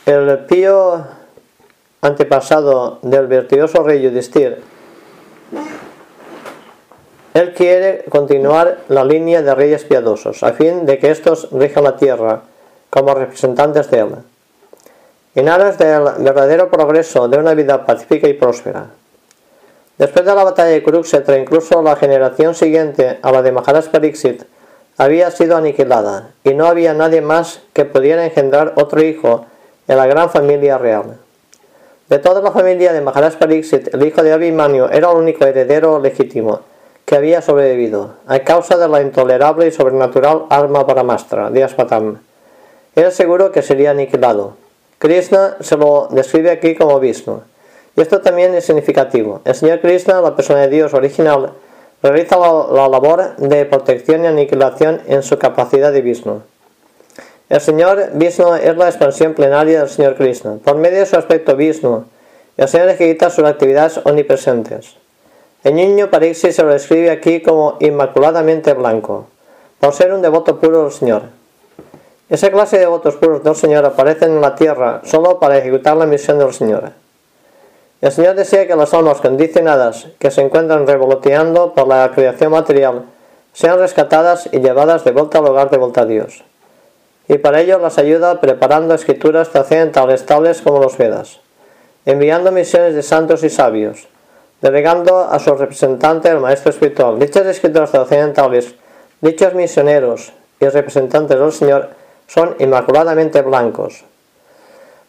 El pío antepasado del virtuoso rey Yudhisthira él quiere continuar la línea de reyes piadosos, a fin de que estos rijan la tierra como representantes de él, en aras del verdadero progreso de una vida pacífica y próspera. Después de la batalla de Kurukshetra, incluso la generación siguiente a la de Maharaj Pariksit había sido aniquilada, y no había nadie más que pudiera engendrar otro hijo en la gran familia real. De toda la familia de Maharaj Pariksit, el hijo de Abhimanyu era el único heredero legítimo, que había sobrevivido, a causa de la intolerable y sobrenatural arma paramastra de Aspatam. Era seguro que sería aniquilado. Krishna se lo describe aquí como Vishnu. Y esto también es significativo. El Señor Krishna, la persona de Dios original, realiza la, labor de protección y aniquilación en su capacidad de Vishnu. El Señor Vishnu es la expansión plenaria del Señor Krishna. Por medio de su aspecto Vishnu, el Señor ejecuta sus actividades omnipresentes. El niño Parixi se lo describe aquí como inmaculadamente blanco, por ser un devoto puro del Señor. Esa clase de devotos puros del Señor aparecen en la tierra solo para ejecutar la misión del Señor. El Señor desea que las almas condicionadas que se encuentran revoloteando por la creación material sean rescatadas y llevadas de vuelta al hogar de vuelta a Dios. Y para ello las ayuda preparando escrituras trascendentales tales como los Vedas, enviando misiones de santos y sabios, delegando a su representante el maestro espiritual. Dichas escrituras trascendentales, dichos misioneros y representantes del Señor son inmaculadamente blancos,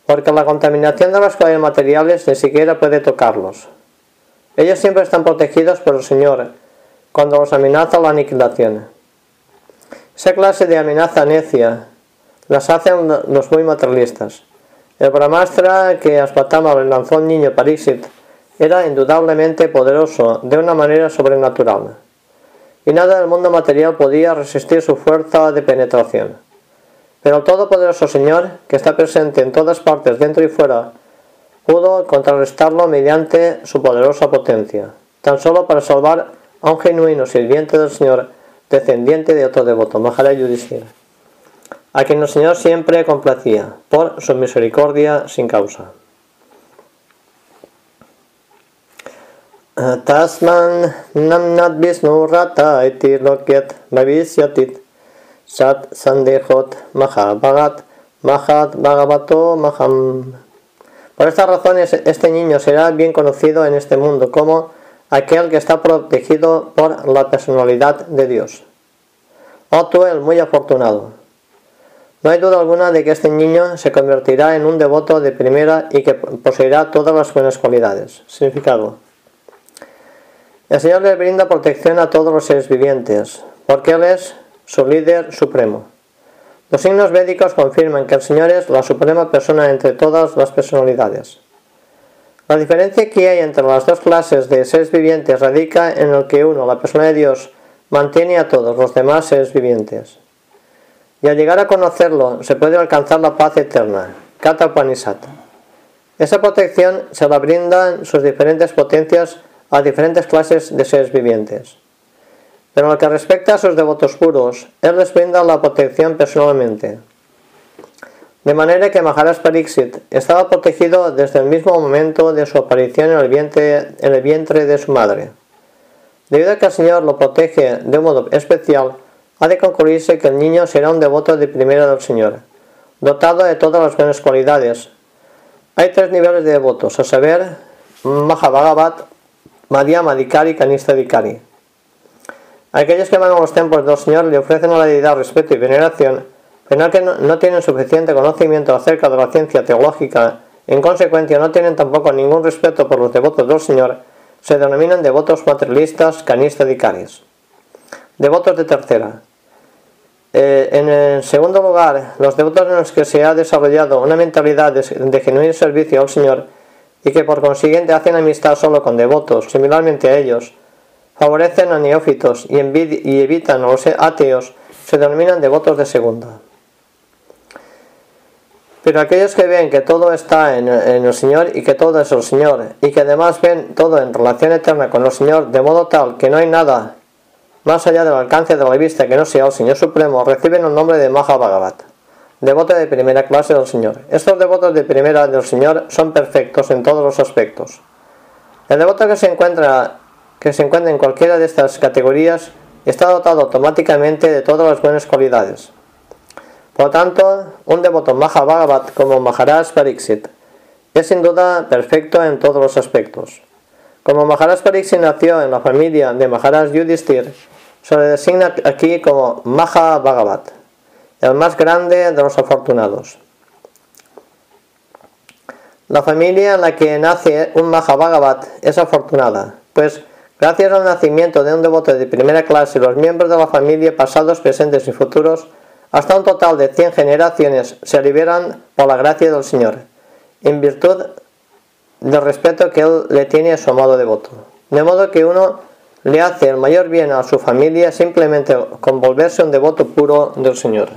porque la contaminación de las cualidades materiales ni siquiera puede tocarlos. Ellos siempre están protegidos por el Señor cuando los amenaza la aniquilación. Esa clase de amenaza necia las hacen los muy materialistas. El Brahmastra que Aspatama le lanzó al niño Pariksit era indudablemente poderoso de una manera sobrenatural, y nada del mundo material podía resistir su fuerza de penetración. Pero el Todopoderoso Señor, que está presente en todas partes, dentro y fuera, pudo contrarrestarlo mediante su poderosa potencia, tan solo para salvar a un genuino sirviente del Señor, descendiente de otro devoto, Maharaj Yudhishthira, a quien el Señor siempre complacía, por su misericordia sin causa. Tasman namnat visnu rata iti lokyat bhavisyatit Sat Sandehot Mahabhagat Mahat Bhagavato Maham. Por estas razones, este niño será bien conocido en este mundo como aquel que está protegido por la personalidad de Dios. Oh tú el muy afortunado. No hay duda alguna de que este niño se convertirá en un devoto de primera y que poseerá todas las buenas cualidades. Significado. El Señor le brinda protección a todos los seres vivientes, porque Él es su líder supremo. Los signos védicos confirman que el Señor es la suprema persona entre todas las personalidades. La diferencia que hay entre las dos clases de seres vivientes radica en el que uno, la persona de Dios, mantiene a todos los demás seres vivientes. Y al llegar a conocerlo se puede alcanzar la paz eterna, Kata Upanishad. Esa protección se la brindan sus diferentes potencias a diferentes clases de seres vivientes. Pero en lo que respecta a sus devotos puros, él les brinda la protección personalmente. De manera que Maharaj Pariksit estaba protegido desde el mismo momento de su aparición en el vientre, de su madre. Debido a que el Señor lo protege de un modo especial, ha de concluirse que el niño será un devoto de primera del Señor, dotado de todas las buenas cualidades. Hay tres niveles de devotos, a saber, Mahabhagavat, Madhya Madhikari y Kanista Dikari. Aquellos que van a los templos del Señor le ofrecen a la deidad respeto y veneración, pero que no, tienen suficiente conocimiento acerca de la ciencia teológica, en consecuencia no tienen tampoco ningún respeto por los devotos del Señor, se denominan devotos materialistas canistas y caris. Devotos de tercera. Eh, en el segundo lugar, los devotos en los que se ha desarrollado una mentalidad de, de genuino servicio al Señor y que por consiguiente hacen amistad solo con devotos, similarmente a ellos, favorecen a neófitos y, evitan a los ateos, se denominan devotos de segunda. Pero aquellos que ven que todo está en, el Señor y que todo es el Señor, y que además ven todo en relación eterna con el Señor, de modo tal que no hay nada más allá del alcance de la vista que no sea el Señor Supremo, reciben el nombre de Maha Bhagavat, devoto de primera clase del Señor. Estos devotos de primera del Señor son perfectos en todos los aspectos. El devoto que se encuentra que se encuentra en cualquiera de estas categorías está dotado automáticamente de todas las buenas cualidades. Por tanto, un devoto Mahabhagat como Maharaj Pariksit es sin duda perfecto en todos los aspectos. Como Maharaj Pariksit nació en la familia de Maharaj Yudhishthir, se le designa aquí como Mahabhagat, el más grande de los afortunados. La familia en la que nace un Mahabhagat es afortunada, pues Gracias al nacimiento de un devoto de primera clase, los miembros de la familia, pasados, presentes y futuros, hasta un total de 100 generaciones, se liberan por la gracia del Señor, en virtud del respeto que Él le tiene a su amado devoto. De modo que uno le hace el mayor bien a su familia simplemente con volverse un devoto puro del Señor.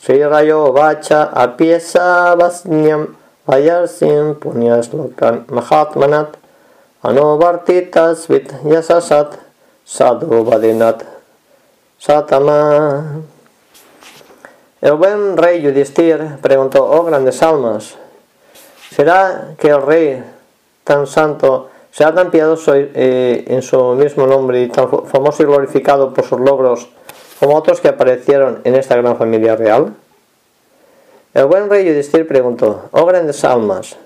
Sri Rayo Vacha Apiesa Vasnyam Vayarsim Punyaslokan Mahatmanat Anovartitas Vit Yasasat Sadhu Vadinat Satama. El buen rey Yudhisthir preguntó, oh grandes almas, ¿será que el rey tan santo será tan piadoso eh, en su mismo nombre y tan famoso y glorificado por sus logros como otros que aparecieron en esta gran familia real? El buen rey Yudhisthir preguntó, oh grandes almas,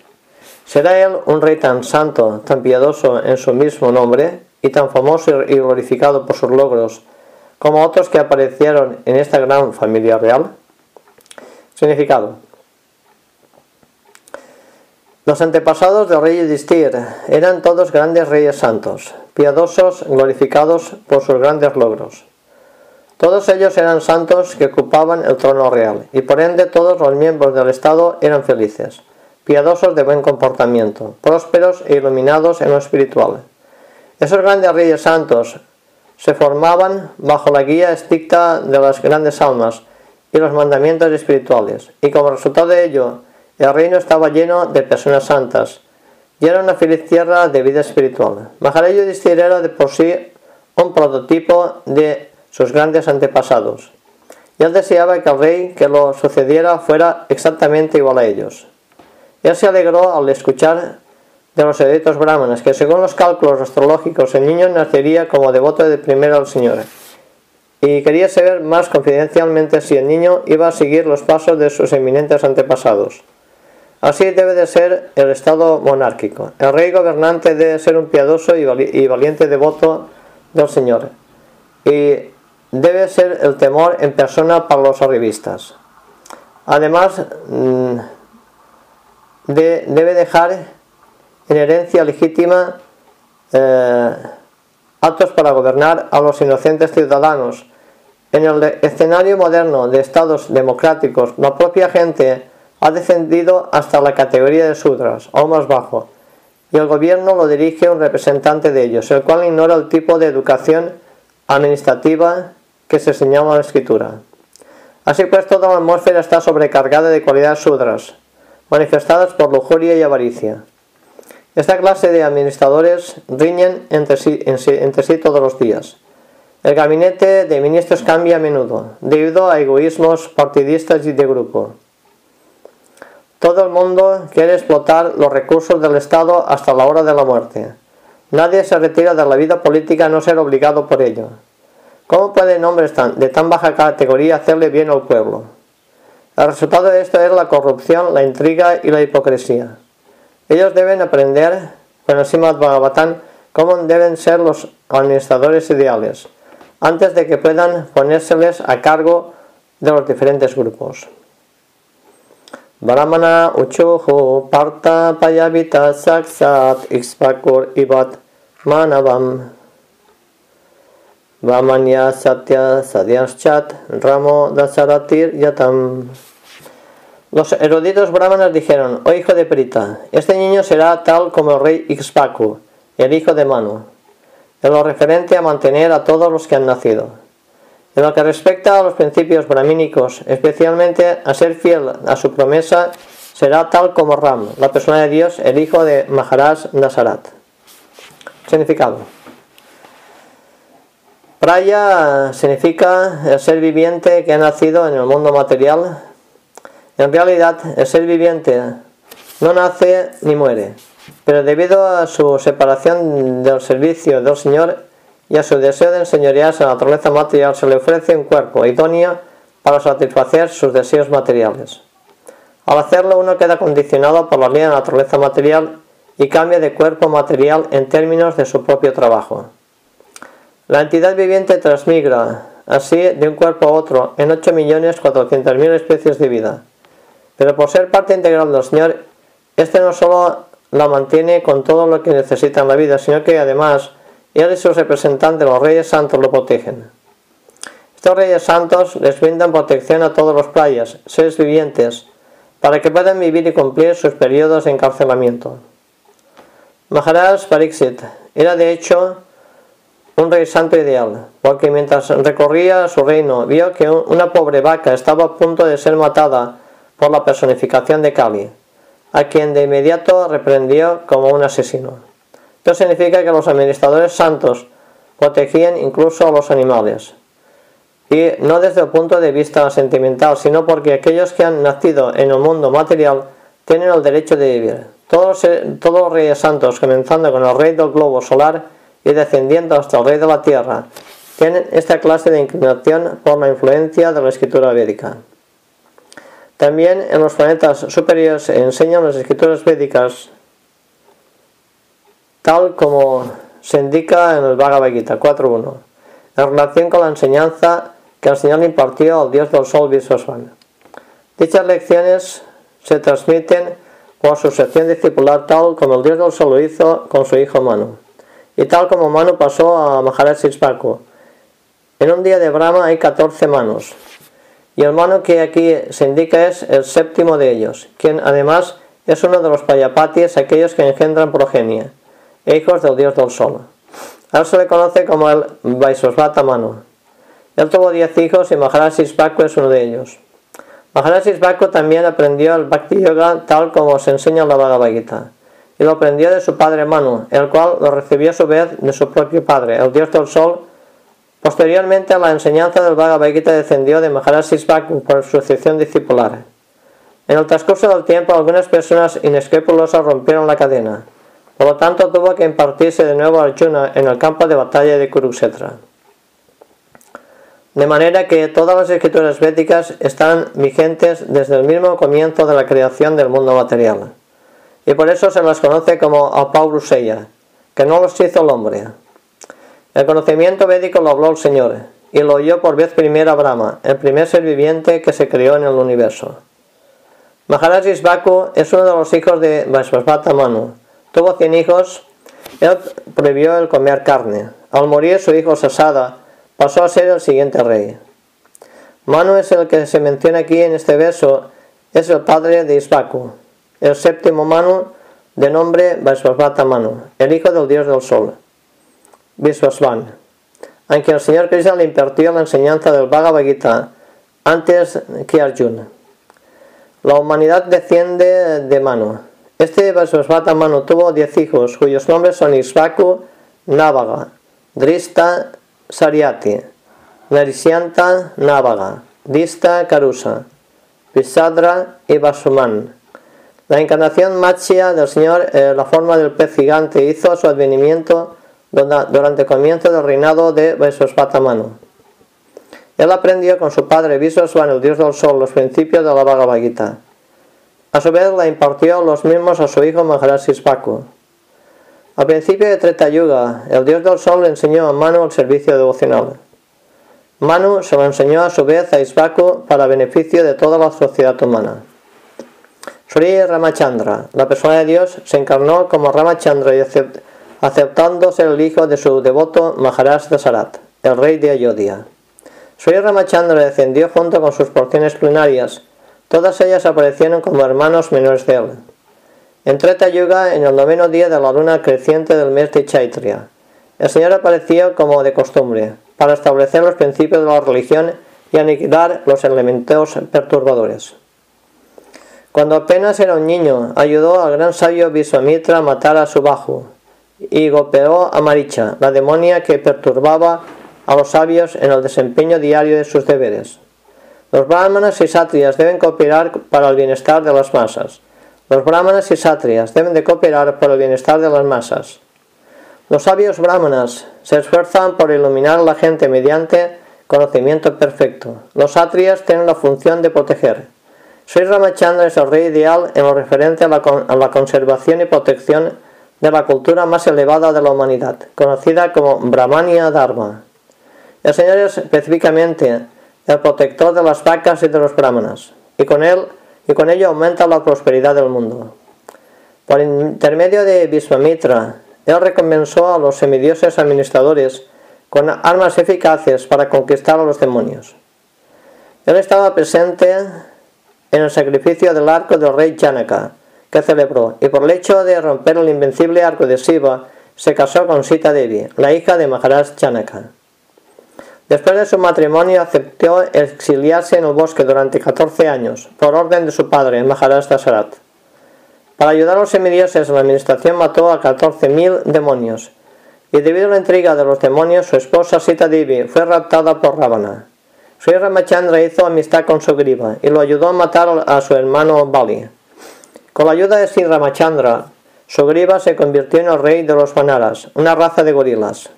¿será él un rey tan santo, tan piadoso en su mismo nombre y tan famoso y glorificado por sus logros como otros que aparecieron en esta gran familia real? Significado. Los antepasados del rey Yudhisthir eran todos grandes reyes santos, piadosos, glorificados por sus grandes logros. Todos ellos eran santos que ocupaban el trono real, y por ende todos los miembros del Estado eran felices, piadosos de buen comportamiento, prósperos e iluminados en lo espiritual. Esos grandes reyes santos se formaban bajo la guía estricta de las grandes almas y los mandamientos espirituales, y como resultado de ello, el reino estaba lleno de personas santas, y era una feliz tierra de vida espiritual. Maharaj Yudhishthira era de por sí un prototipo de sus grandes antepasados, y él deseaba que el rey que lo sucediera fuera exactamente igual a ellos. Él se alegró al escuchar de los eruditos brahmanas que según los cálculos astrológicos el niño nacería como devoto de primero al Señor y quería saber más confidencialmente si el niño iba a seguir los pasos de sus eminentes antepasados. Así debe de ser el Estado monárquico. El rey gobernante debe ser un piadoso y valiente devoto del Señor. Y debe ser el temor en persona para los arribistas. Además, mm, debe dejar en herencia legítima eh, actos para gobernar a los inocentes ciudadanos. En el escenario moderno de estados democráticos, la propia gente ha descendido hasta la categoría de sudras, o más bajo, y el gobierno lo dirige un representante de ellos, el cual ignora el tipo de educación administrativa que se señala en la escritura. Así pues, toda la atmósfera está sobrecargada de cualidades sudras, manifestadas por lujuria y avaricia. Esta clase de administradores riñen entre sí, entre sí todos los días. El gabinete de ministros cambia a menudo, debido a egoísmos partidistas y de grupo. Todo el mundo quiere explotar los recursos del Estado hasta la hora de la muerte. Nadie se retira de la vida política a no ser obligado por ello. ¿Cómo pueden hombres de tan baja categoría hacerle bien al pueblo? El resultado de esto es la corrupción, la intriga y la hipocresía. Ellos deben aprender con el Simad Bhagavatam cómo deben ser los administradores ideales, antes de que puedan ponérseles a cargo de los diferentes grupos. Brahmana Uchuhu Parta Payavita Saksat Ixpakur Ibat Manavam Vamanya Satya Sadyaschat Ramo Dasaratir Yatam Los eruditos brahmanas dijeron, oh hijo de Prita, este niño será tal como el rey Ixpaku, el hijo de Manu, en lo referente a mantener a todos los que han nacido. En lo que respecta a los principios brahmínicos, especialmente a ser fiel a su promesa, será tal como Ram, la persona de Dios, el hijo de Maharaj Nasarat. Significado. Praya significa el ser viviente que ha nacido en el mundo material. En realidad, el ser viviente no nace ni muere, pero debido a su separación del servicio del Señor, y a su deseo de enseñorearse a la naturaleza material se le ofrece un cuerpo idóneo para satisfacer sus deseos materiales. Al hacerlo uno queda condicionado por la ley de la naturaleza material y cambia de cuerpo material en términos de su propio trabajo. La entidad viviente transmigra así de un cuerpo a otro en 8.400.000 especies de vida. Pero por ser parte integral del Señor, este no solo la mantiene con todo lo que necesita en la vida, sino que además y sus representantes, los reyes santos, lo protegen. Estos reyes santos les brindan protección a todos los playas, seres vivientes, para que puedan vivir y cumplir sus periodos de encarcelamiento. Maharaj Pariksit era de hecho un rey santo ideal, porque mientras recorría su reino vio que una pobre vaca estaba a punto de ser matada por la personificación de Kali, a quien de inmediato reprendió como un asesino. Esto significa que los administradores santos protegían incluso a los animales. Y no desde el punto de vista sentimental, sino porque aquellos que han nacido en el mundo material tienen el derecho de vivir. Todos, los reyes santos, comenzando con el rey del globo solar y descendiendo hasta el rey de la tierra, tienen esta clase de inclinación por la influencia de la escritura védica. También en los planetas superiores enseñan las escrituras védicas tal como se indica en el Bhagavad Gita 4.1, en relación con la enseñanza que el Señor impartió al Dios del Sol Vishwasvana. Dichas lecciones se transmiten por su sección discipular tal como el Dios del Sol lo hizo con su hijo Manu, y tal como Manu pasó a Maharaj Ispaku. En un día de Brahma hay 14 manos, y el mano que aquí se indica es el séptimo de ellos, quien además es uno de los payapatis, aquellos que engendran progenie, hijos del dios del sol. A él se le conoce como el Vaisosvata Manu. Él tuvo diez hijos y Maharaj Isbaku es uno de ellos. Maharaj Isbaku también aprendió el Bhakti Yoga tal como se enseña en la Bhagavad Gita. Y lo aprendió de su padre Manu, el cual lo recibió a su vez de su propio padre, el dios del sol, Posteriormente, la enseñanza del Bhagavad Gita descendió de Maharaj Sisbaku por su excepción discipular. En el transcurso del tiempo, algunas personas inescrupulosas rompieron la cadena. Por lo tanto, tuvo que impartirse de nuevo a Arjuna en el campo de batalla de Kurukshetra. De manera que todas las escrituras védicas están vigentes desde el mismo comienzo de la creación del mundo material. Y por eso se las conoce como Apauruseya, que no los hizo el hombre. El conocimiento védico lo habló el Señor, y lo oyó por vez primera Brahma, el primer ser viviente que se creó en el universo. Maharaj Isbaku es uno de los hijos de Vaisvasvata Manu. Tuvo cien hijos, él prohibió el comer carne. Al morir su hijo Sasada pasó a ser el siguiente rey. Manu es el que se menciona aquí en este verso, es el padre de Isbaku, el séptimo Manu de nombre Vaisvasvata Manu, el hijo del dios del sol. Viswasvan, aunque el Señor Krishna le impartió la enseñanza del Bhagavad Gita antes que Arjuna. La humanidad desciende de Manu. Este Vasvasvata Manu tuvo diez hijos, cuyos nombres son Isvaku, Navaga, Drista, Sariati, Narishyanta, Navaga, Dista, Karusa, Visadra y Vasuman. La encarnación machia del Señor, en la forma del pez gigante, hizo su advenimiento durante el comienzo del reinado de Manu. Él aprendió con su padre Visvasvan, el dios del sol, los principios de la Bhagavad Gita. A su vez la impartió los mismos a su hijo Maharaj Sispaku. Al principio de Treta Yuga, el dios del sol le enseñó a Manu el servicio devocional. Manu se lo enseñó a su vez a Isbaku para beneficio de toda la sociedad humana. Sri Ramachandra, la persona de Dios, se encarnó como Ramachandra y aceptó aceptando ser el hijo de su devoto Maharaj Dasarat, el rey de Ayodhya. Sri Ramachandra descendió junto con sus porciones plenarias, todas ellas aparecieron como hermanos menores de él. En Treta Yuga, en el noveno día de la luna creciente del mes de Chaitria, el Señor apareció como de costumbre, para establecer los principios de la religión y aniquilar los elementos perturbadores. Cuando apenas era un niño, ayudó al gran sabio Viswamitra a matar a su bajo, y golpeó a Maricha, la demonia que perturbaba a los sabios en el desempeño diario de sus deberes. Los brahmanas y satrias deben cooperar para el bienestar de las masas. Los brahmanas y satrias deben de cooperar por el bienestar de las masas. Los sabios brahmanas se esfuerzan por iluminar a la gente mediante conocimiento perfecto. Los satrias tienen la función de proteger. Sri Ramachandra es el rey ideal en lo referente a la, a la conservación y protección de la cultura más elevada de la humanidad, conocida como Brahmania Dharma. El Señor es específicamente el protector de las vacas y de los brahmanas, y con él y con ello aumenta la prosperidad del mundo. Por intermedio de Vishwamitra, él recompensó a los semidioses administradores con armas eficaces para conquistar a los demonios. Él estaba presente en el sacrificio del arco del rey Janaka, que celebró, y por el hecho de romper el invencible arco de Shiva, se casó con Sita Devi, la hija de Maharaj Chanaka. Después de su matrimonio aceptó exiliarse en el bosque durante 14 años, por orden de su padre, Maharaj Dasarat. Para ayudar a los semidioses, la administración mató a 14.000 demonios, y debido a la intriga de los demonios, su esposa Sita Devi fue raptada por Ravana. Sri Ramachandra hizo amistad con Sugriva y lo ayudó a matar a su hermano Bali. Con la ayuda de Sri Ramachandra, Sugriva se convirtió en el rey de los Vanaras, una raza de gorilas.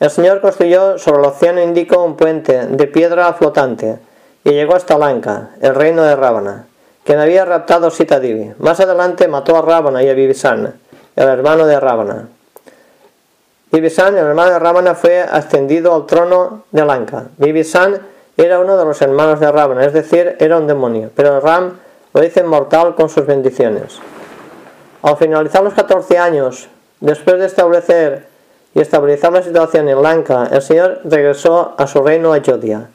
El Señor construyó sobre el océano Índico un puente de piedra flotante y llegó hasta Lanka, el reino de Ravana, quien había raptado Sita Devi. Más adelante mató a Ravana y a Vivisan, el hermano de Ravana. Vivisan, el hermano de Ravana, fue ascendido al trono de Lanka. Vivisan era uno de los hermanos de Ravana, es decir, era un demonio, pero Ram lo hizo inmortal con sus bendiciones. Al finalizar los 14 años, después de establecer y estabilizar la situación en Lanka, el Señor regresó a su reino Ayodhya,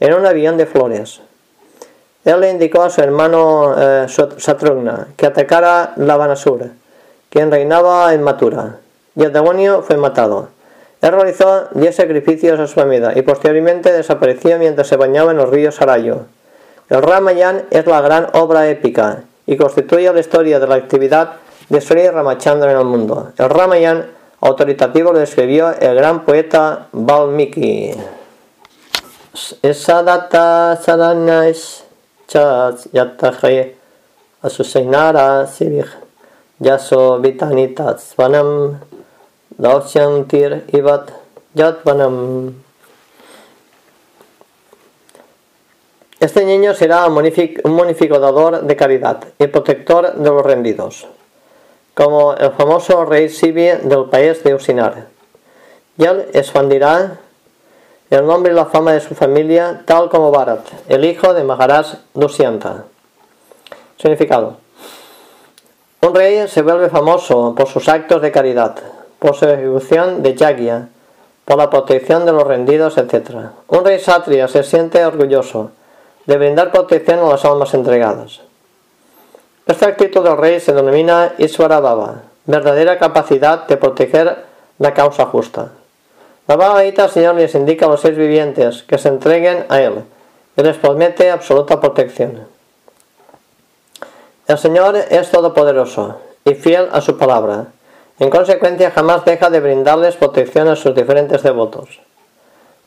en un avión de flores. Él le indicó a su hermano eh, Satrugna que atacara Lavanasura, quien reinaba en Mathura y el demonio fue matado. Él realizó diez sacrificios a su amiga y posteriormente desapareció mientras se bañaba en los ríos Arayo. El Ramayan es la gran obra épica y constituye la historia de la actividad de Sri Ramachandra en el mundo. El Ramayan autoritativo lo escribió el gran poeta Valmiki. Esadata saranais chas yatahe asusainara sivih yaso vitanitas vanam Tir Ivat Yatvanam. Este niño será un monificador de caridad y protector de los rendidos, como el famoso rey Sibi del país de Usinar. Y él expandirá el nombre y la fama de su familia, tal como Bharat, el hijo de Maharaj Dushyanta. Significado. Un rey se vuelve famoso por sus actos de caridad, por su ejecución de Yagya, por la protección de los rendidos, etc. Un rey satria se siente orgulloso de brindar protección a las almas entregadas. Esta actitud del rey se denomina Iswara Baba, verdadera capacidad de proteger la causa justa. La Baba el Señor les indica a los seres vivientes que se entreguen a Él y les promete absoluta protección. El Señor es todopoderoso y fiel a su palabra en consecuencia, jamás deja de brindarles protección a sus diferentes devotos.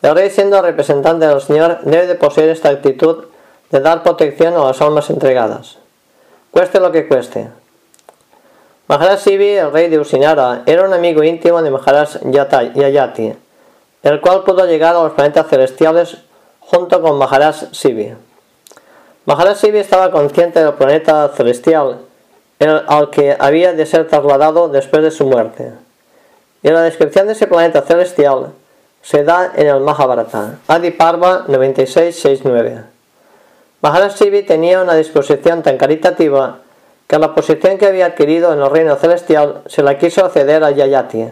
El rey, siendo representante del Señor, debe de poseer esta actitud de dar protección a las almas entregadas, cueste lo que cueste. Maharaj Sivi, el rey de Usinara, era un amigo íntimo de Maharaj Yayati, el cual pudo llegar a los planetas celestiales junto con Maharaj Sivi. Maharaj Sivi estaba consciente del planeta celestial al que había de ser trasladado después de su muerte. Y la descripción de ese planeta celestial se da en el Mahabharata, Adi Parva 9669. Maharaj Sivi tenía una disposición tan caritativa que la posición que había adquirido en el reino celestial se la quiso ceder a Yayati,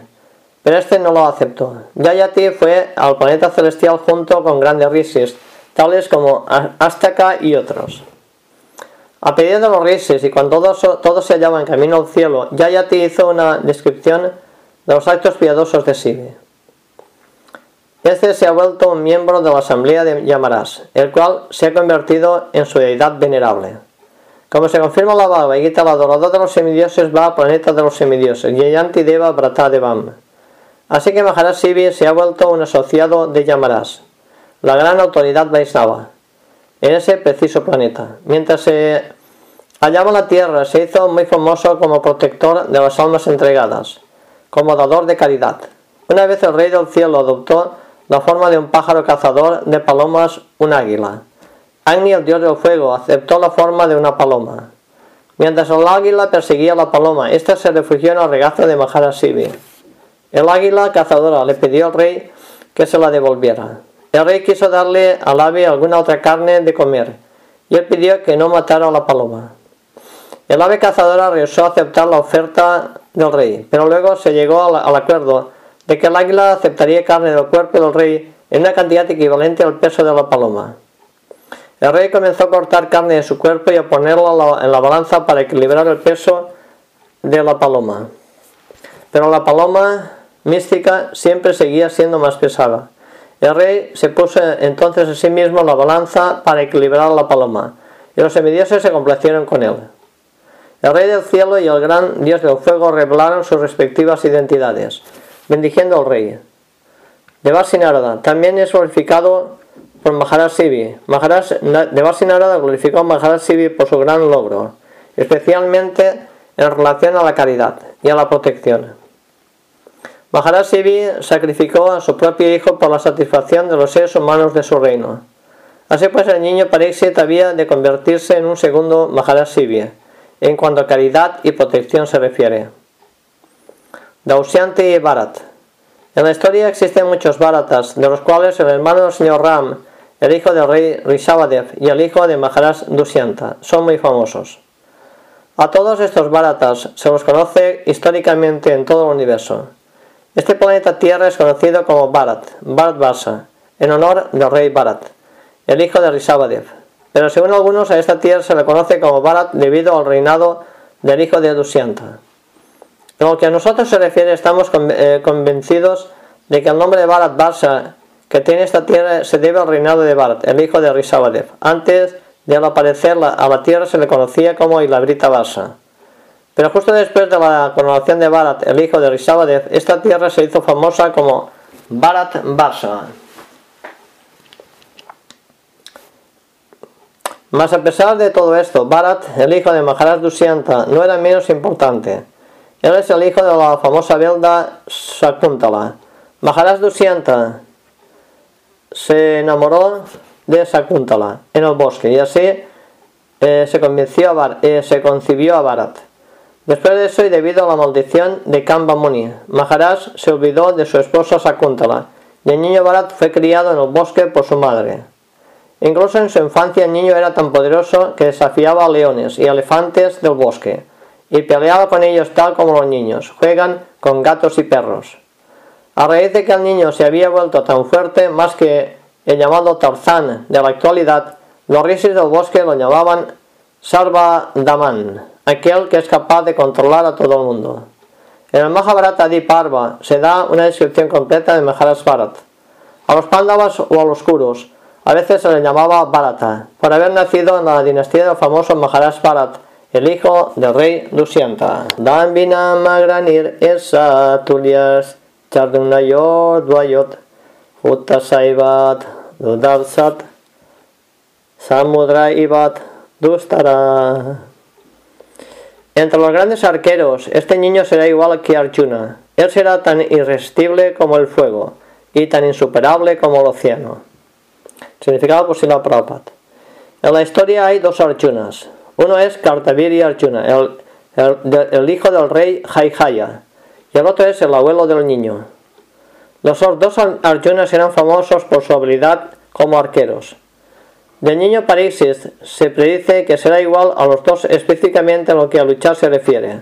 pero este no lo aceptó. Yayati fue al planeta celestial junto con grandes rishis, tales como Astaka y otros. A pedido de los reyes y cuando todos, se hallaban camino al cielo, Yayati hizo una descripción de los actos piadosos de Sibi. Este se ha vuelto un miembro de la asamblea de Yamaras, el cual se ha convertido en su deidad venerable. Como se confirma la Bhagavad Gita, el adorador de los semidioses va al planeta de los semidioses, Yayanti Deva Bratadevam. Así que Maharaj se ha vuelto un asociado de Yamaras, la gran autoridad Vaisnava en ese preciso planeta. Mientras se hallaba la tierra, se hizo muy famoso como protector de las almas entregadas, como dador de caridad. Una vez el rey del cielo adoptó la forma de un pájaro cazador de palomas, un águila. Agni, el dios del fuego, aceptó la forma de una paloma. Mientras el águila perseguía a la paloma, ésta se refugió en el regazo de Maharasivi. El águila cazadora le pidió al rey que se la devolviera. El rey quiso darle al ave alguna otra carne de comer, y él pidió que no matara a la paloma. El ave cazadora rehusó aceptar la oferta del rey, pero luego se llegó al, acuerdo de que el águila aceptaría carne del cuerpo del rey en una cantidad equivalente al peso de la paloma. El rey comenzó a cortar carne de su cuerpo y a ponerla en la balanza para equilibrar el peso de la paloma. pero la paloma mística siempre seguía siendo más pesada. El rey se puso entonces a sí mismo la balanza para equilibrar la paloma, y los semidioses se complacieron con él. El rey del cielo y el gran dios del fuego revelaron sus respectivas identidades, bendiciendo al rey. Devasi Narada también es glorificado por Maharaj Sivi. Maharaj, Devasi Narada glorificó a Maharaj Sivi por su gran logro, especialmente en relación a la caridad y a la protección. Maharaj Sivi sacrificó a su propio hijo por la satisfacción de los seres humanos de su reino. Así pues, el niño Pariksit había de convertirse en un segundo Maharaj Sivi, en cuanto a caridad y protección se refiere. Dausyanti y Bharat. En la historia existen muchos Bharatas, de los cuales el hermano del señor Ram, el hijo del rey Rishabhadev y el hijo de Maharaj Dusyanta son muy famosos. A todos estos Bharatas se los conoce históricamente en todo el universo. Este planeta Tierra es conocido como Bharat, Bharat en honor del rey Bharat, el hijo de Rishabhadev. Pero según algunos a esta tierra se le conoce como Bharat debido al reinado del hijo de Dusyanta. En lo que a nosotros se refiere, estamos eh, convencidos de que el nombre de Bharat Varsa que tiene esta tierra se debe al reinado de Bharat, el hijo de Rishabhadev. Antes de aparecer a la tierra se le conocía como Ilabrita Varsa. Pero justo después de la coronación de Bharat, el hijo de Rishabhadev, esta tierra se hizo famosa como Bharat Varsa. Mas a pesar de todo esto, Bharat, el hijo de Maharaj Dushyanta, no era menos importante. Él es el hijo de la famosa Velda Sakuntala. Maharaj Dushyanta se enamoró de Sakuntala en el bosque y así eh, se, convenció a eh, se concibió a Bharat. Después de eso y debido a la maldición de Kamba Muni, Maharaj se olvidó de su esposa Sakuntala y el niño Bharat fue criado en el bosque por su madre. Incluso en su infancia el niño era tan poderoso que desafiaba a leones y elefantes del bosque y peleaba con ellos tal como los niños juegan con gatos y perros. A raíz de que el niño se había vuelto tan fuerte, más que el llamado Tarzán de la actualidad, los rishis del bosque lo llamaban Sarva Daman, aquel que es capaz de controlar a todo el mundo. En el Mahabharata Parva se da una descripción completa de Maharaj. A los Pándavas o a los Kurus a veces se le llamaba Bharata, por haber nacido en la dinastía del famoso Maharaj el hijo del rey Dushyanta. Dambina Magranir Esa Tulias Chardunayor Dvayot Uttasaivat Dudavsat Samudra Ivat Dustara. Entre los grandes arqueros, este niño será igual que Arjuna. Él será tan irresistible como el fuego y tan insuperable como el océano. Significado por Sila Prabhupada. En la historia hay dos Arjunas. Uno es Kartaviri Arjuna, el, hijo del rey Jaihaya, y el otro es el abuelo del niño. Los dos Arjunas eran famosos por su habilidad como arqueros. Del niño Pariksit se predice que será igual a los dos específicamente en lo que a luchar se refiere.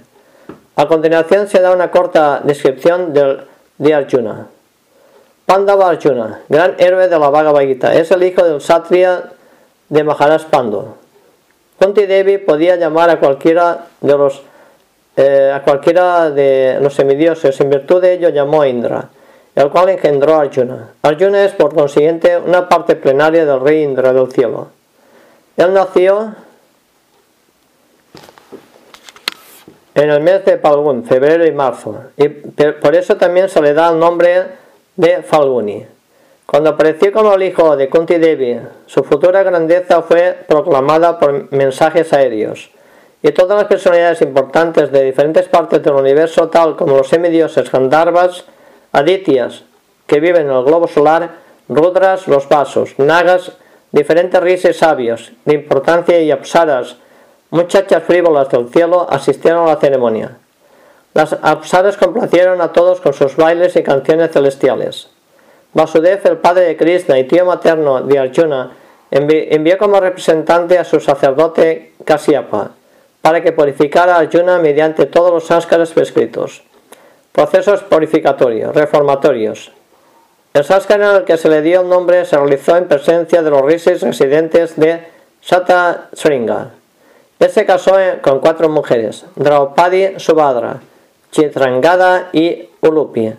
A continuación se da una corta descripción del, de Arjuna. Pandava Arjuna, gran héroe de la Bhagavad Gita, es el hijo del Satria de Maharaj Pandu. Kunti Devi podía llamar a cualquiera de los eh, a cualquiera de los semidioses, en virtud de ello llamó a Indra, el cual engendró a Arjuna. Arjuna es por consiguiente una parte plenaria del rey Indra del cielo. Él nació en el mes de Palgun, febrero y marzo, y por eso también se le da el nombre de Falguni. Cuando apareció como el hijo de Kunti Devi, su futura grandeza fue proclamada por mensajes aéreos, y todas las personalidades importantes de diferentes partes del universo, tal como los semidioses Gandharvas, Adityas, que viven en el globo solar, Rudras, los vasos, Nagas, diferentes rises sabios de importancia y apsaras, muchachas frívolas del cielo, asistieron a la ceremonia. Las apsaras complacieron a todos con sus bailes y canciones celestiales. Vasudev, el padre de Krishna y tío materno de Arjuna, envió como representante a su sacerdote Kasyapa para que purificara a Arjuna mediante todos los sáskaras prescritos. Procesos purificatorios, reformatorios. El sáskara al que se le dio el nombre se realizó en presencia de los rishis residentes de Sata Sringa. Él se casó con cuatro mujeres, Draupadi Subhadra, Chitrangada y Ulupi,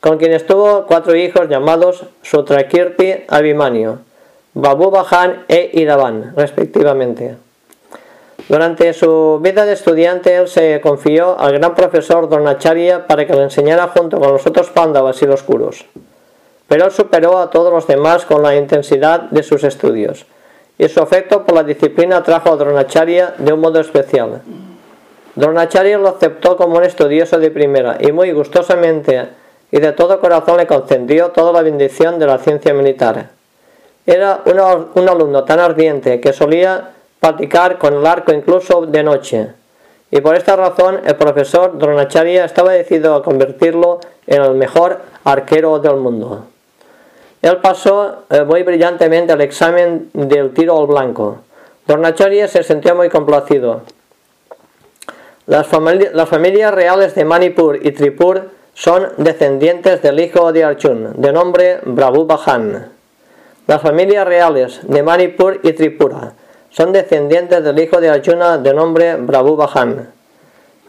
con quienes tuvo cuatro hijos llamados Sutrakirti Abhimanyu, Babu Bajan e Iravan, respectivamente. Durante su vida de estudiante, él se confió al gran profesor Dronacharya para que le enseñara junto con los otros pándavas y los Kurus. Pero él superó a todos los demás con la intensidad de sus estudios, y su afecto por la disciplina trajo a Dronacharya de un modo especial. Dronacharya lo aceptó como un estudioso de primera y muy gustosamente y de todo corazón le concedió toda la bendición de la ciencia militar. Era un alumno tan ardiente que solía practicar con el arco incluso de noche. Y por esta razón el profesor Dronacharya estaba decidido a convertirlo en el mejor arquero del mundo. Él pasó eh, muy brillantemente el examen del tiro al blanco. Dronacharya se sentía muy complacido. Las, familias reales de Manipur y Tripur son descendientes del hijo de Arjun, de nombre Brabhu Bahan. Las familias reales de Manipur y Tripura son descendientes del hijo de Arjuna de nombre Brabhu Bahan.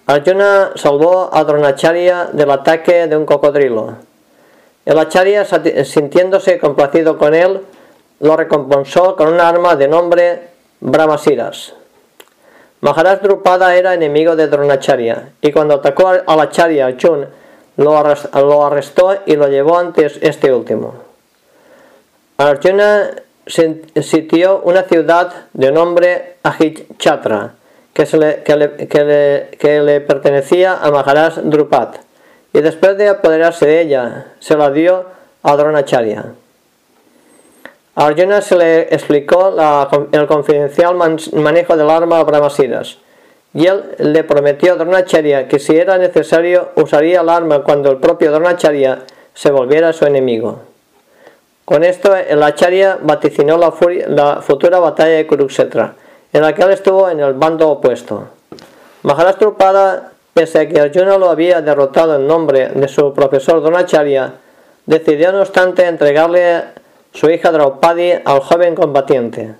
Arjuna salvó a Dronacharya del ataque de un cocodrilo. El Acharya, sintiéndose complacido con él, lo recompensó con un arma de nombre Brahmasiras. Maharaj Drupada era enemigo de Dronacharya y cuando atacó al Acharya Arjuna lo arrestó y lo llevó ante este último. Arjuna sitió una ciudad de nombre Ahichatra, que, le, que, le, pertenecía a Maharaj Drupat, y después de apoderarse de ella, se la dio a Dronacharya. Arjuna se le explicó el confidencial manejo del arma a Brahmasiras, y él le prometió a Dronacharya que si era necesario usaría el arma cuando el propio Dronacharya se volviera su enemigo. Con esto, el Acharya vaticinó la, futura batalla de Kurukshetra, en la que él estuvo en el bando opuesto. Maharaj Drupada, pese a que Arjuna lo había derrotado en nombre de su profesor Donacharya, decidió no obstante entregarle su hija Draupadi al joven combatiente.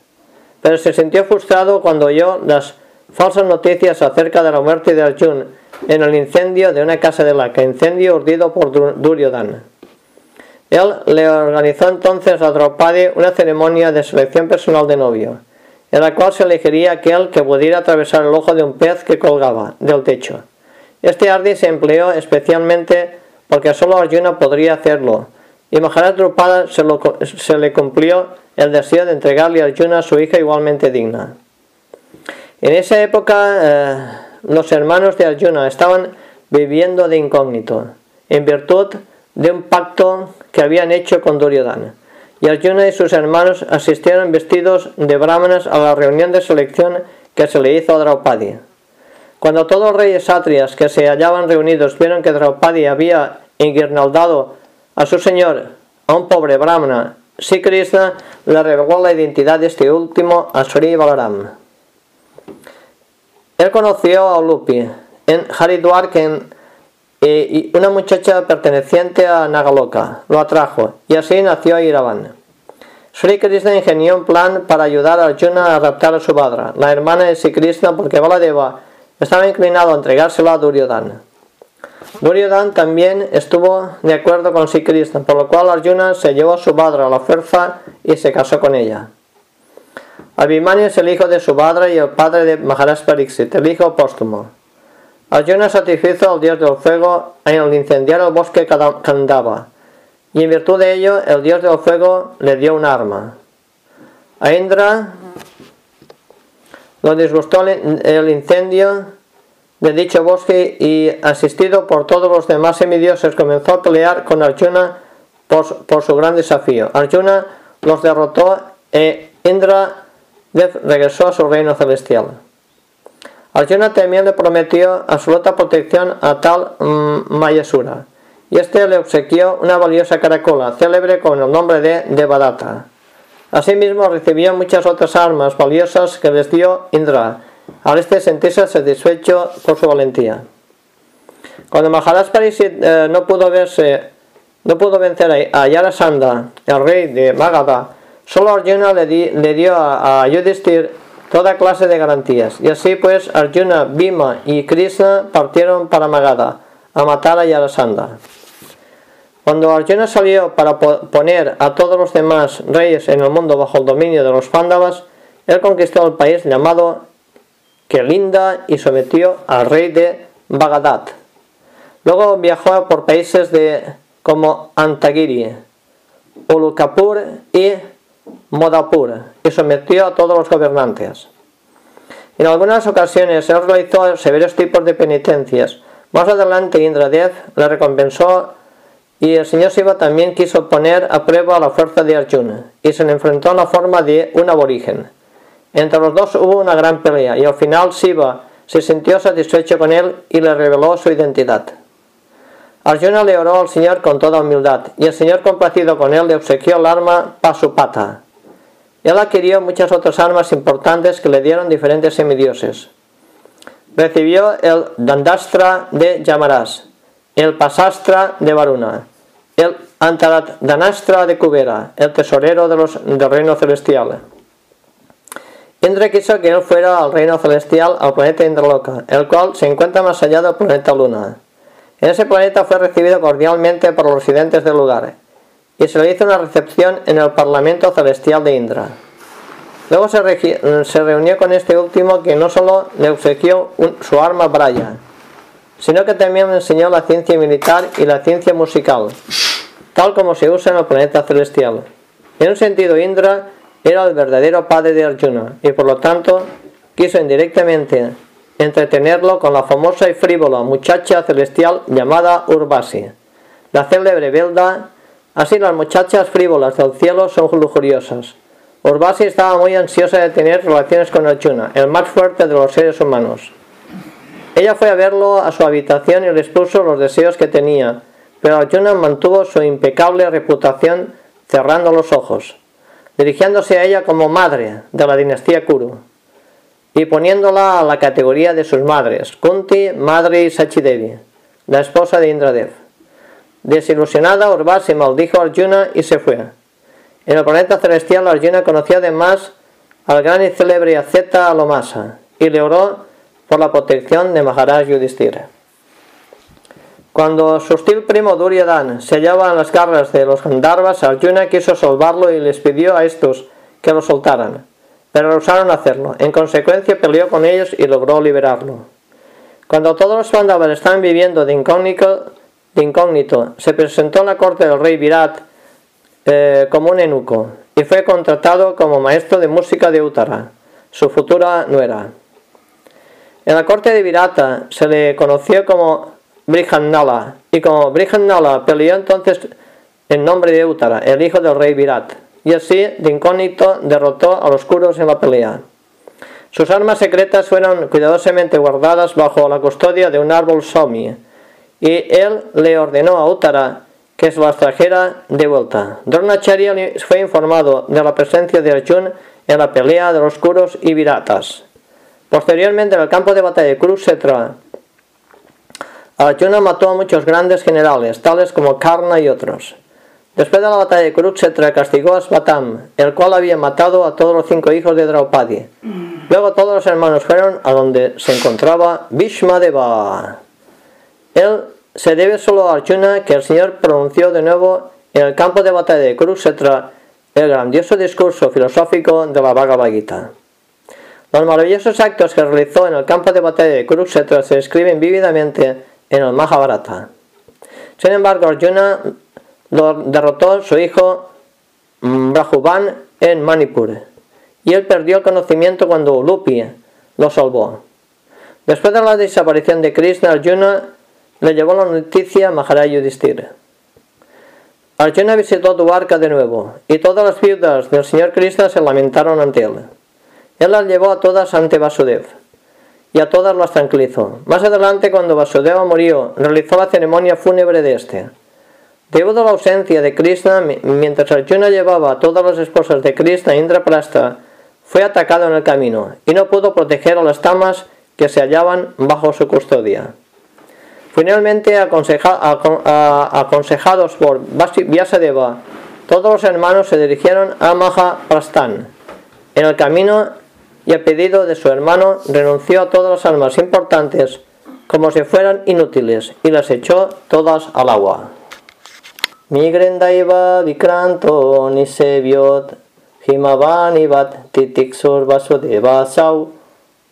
Pero se sintió frustrado cuando oyó las falsas noticias acerca de la muerte de Arjuna en el incendio de una casa de Laka, incendio urdido por Duryodhana. Él le organizó entonces a Draupadi una ceremonia de selección personal de novio, en la cual se elegiría aquel que pudiera atravesar el ojo de un pez que colgaba del techo. Este ardi se empleó especialmente porque solo Arjuna podría hacerlo, y Maharaj Drupada se, le cumplió el deseo de entregarle a Arjuna a su hija igualmente digna. En esa época eh, los hermanos de Arjuna estaban viviendo de incógnito, en virtud de un pacto que habían hecho con Duryodhana. Y Arjuna y sus hermanos asistieron vestidos de brahmanas a la reunión de selección que se le hizo a Draupadi. Cuando todos los reyes satrias que se hallaban reunidos vieron que Draupadi había enguirnaldado a su señor, a un pobre brahmana, Sri Krishna le reveló la identidad de este último a Sri Balaram. Él conoció a Ulupi en Haridwar y una muchacha perteneciente a Nagaloka lo atrajo y así nació Iravan. Sri Krishna ingenió un plan para ayudar a Arjuna a raptar a su padre, la hermana de Sri Krishna, porque Baladeva estaba inclinado a entregársela a Duryodhana. Duryodhana también estuvo de acuerdo con Sri Krishna, por lo cual Arjuna se llevó a su padre a la fuerza y se casó con ella. Abhimanyu es el hijo de su padre y el padre de Maharaj Pariksit, el hijo póstumo. Arjuna satisfizo al dios del fuego el incendiar el bosque Kandava, y en virtud de ello el dios del fuego le dio un arma. A Indra lo disgustó el incendio de dicho bosque y asistido por todos los demás semidioses comenzó a pelear con Arjuna por, por su gran desafío. Arjuna los derrotó e Indra regresó a su reino celestial. Arjuna también le prometió absoluta protección a tal mm, Mayasura, y este le obsequió una valiosa caracola, célebre con el nombre de Devadatta. Asimismo recibió muchas otras armas valiosas que les dio Indra, al este sentirse satisfecho por su valentía. Cuando Maharaj eh, no pudo no pudo vencer a Yarasandha, el rey de Magadha, solo Arjuna le, le dio a, a toda clase de garantías. Y así pues Arjuna, Bhima y Krishna partieron para Magadha, a matar a Yarasandha. Cuando Arjuna salió para poner a todos los demás reyes en el mundo bajo el dominio de los Pándavas, él conquistó el país llamado Kelinda y sometió al rey de Bagdad. Luego viajó por países de, como Antagiri, Ulukapur y Modapur y sometió a todos los gobernantes. En algunas ocasiones él realizó severos tipos de penitencias. Más adelante Indradev le recompensó y el señor Siva también quiso poner a prueba la fuerza de Arjuna y se le enfrentó en la forma de un aborigen. Entre los dos hubo una gran pelea y al final Siva se sintió satisfecho con él y le reveló su identidad. Arjuna le oró al Señor con toda humildad y el Señor complacido con él le obsequió el arma Pasupata. Él adquirió muchas otras armas importantes que le dieron diferentes semidioses. Recibió el Dandastra de Yamaras, el Pasastra de Varuna, el Danastra de Kubera, el tesorero de los, del reino celestial. Indra quiso que él fuera al reino celestial, al planeta Indraloka, el cual se encuentra más allá del planeta Luna. En ese planeta fue recibido cordialmente por los residentes del lugar y se le hizo una recepción en el Parlamento Celestial de Indra. Luego se, reunió con este último que no solo le obsequió su arma Braya, sino que también le enseñó la ciencia militar y la ciencia musical, tal como se usa en el planeta celestial. En un sentido, Indra era el verdadero padre de Arjuna y por lo tanto quiso indirectamente entretenerlo con la famosa y frívola muchacha celestial llamada Urbasi. La célebre Belda, así las muchachas frívolas del cielo son lujuriosas. Urbasi estaba muy ansiosa de tener relaciones con Arjuna, el más fuerte de los seres humanos. Ella fue a verlo a su habitación y le expuso los deseos que tenía, pero Arjuna mantuvo su impecable reputación cerrando los ojos, dirigiéndose a ella como madre de la dinastía Kuru y poniéndola a la categoría de sus madres, Kunti, madre y Sachidevi, la esposa de Indradev. Desilusionada, Urvasi maldijo a Arjuna y se fue. En el planeta celestial, Arjuna conoció además al gran y célebre Azeta Alomasa y le oró por la protección de Maharaj Yudhishthira. Cuando su hostil primo Duryodhan se hallaba en las garras de los Gandharvas, Arjuna quiso salvarlo y les pidió a estos que lo soltaran pero rehusaron hacerlo. En consecuencia peleó con ellos y logró liberarlo. Cuando todos los Pandavas estaban viviendo de incógnito, de incógnito, se presentó en la corte del rey Virat eh, como un eunuco y fue contratado como maestro de música de Uttara, su futura nuera. En la corte de Virata se le conoció como Brihannala y como Brihannala peleó entonces en nombre de Uttara, el hijo del rey Virat y así de incógnito derrotó a los curos en la pelea. Sus armas secretas fueron cuidadosamente guardadas bajo la custodia de un árbol somi, y él le ordenó a Uttara que se las trajera de vuelta. Dronacharya fue informado de la presencia de Arjun en la pelea de los curos y viratas. Posteriormente, en el campo de batalla de Kurukshetra, Arjuna mató a muchos grandes generales, tales como Karna y otros. Después de la batalla de Kurukshetra castigó a Svatam, el cual había matado a todos los cinco hijos de Draupadi. Luego todos los hermanos fueron a donde se encontraba Bhishmadeva. Él se debe solo a Arjuna que el Señor pronunció de nuevo en el campo de batalla de Kurukshetra el grandioso discurso filosófico de la Bhagavad Gita. Los maravillosos actos que realizó en el campo de batalla de Kurukshetra se describen vívidamente en el Mahabharata. Sin embargo, Arjuna derrotó su hijo Brahuban en Manipur y él perdió el conocimiento cuando Ulupi lo salvó. Después de la desaparición de Krishna, Arjuna le llevó la noticia a Maharaj Yudhishthira. Arjuna visitó Dwarka de nuevo y todas las viudas del señor Krishna se lamentaron ante él. Él las llevó a todas ante Vasudev y a todas las tranquilizó. Más adelante, cuando Vasudeva murió, realizó la ceremonia fúnebre de este. Debido a la ausencia de Krishna, mientras Arjuna llevaba a todas las esposas de Krishna a Indraprastha, fue atacado en el camino y no pudo proteger a las tamas que se hallaban bajo su custodia. Finalmente, aconsejados por Vyasadeva, todos los hermanos se dirigieron a Mahaprasthan. En el camino y a pedido de su hermano renunció a todas las almas importantes como si fueran inútiles y las echó todas al agua. Migrendaiva Vikranto Niseviot Himavanivat Titiksur Vasudeva Sau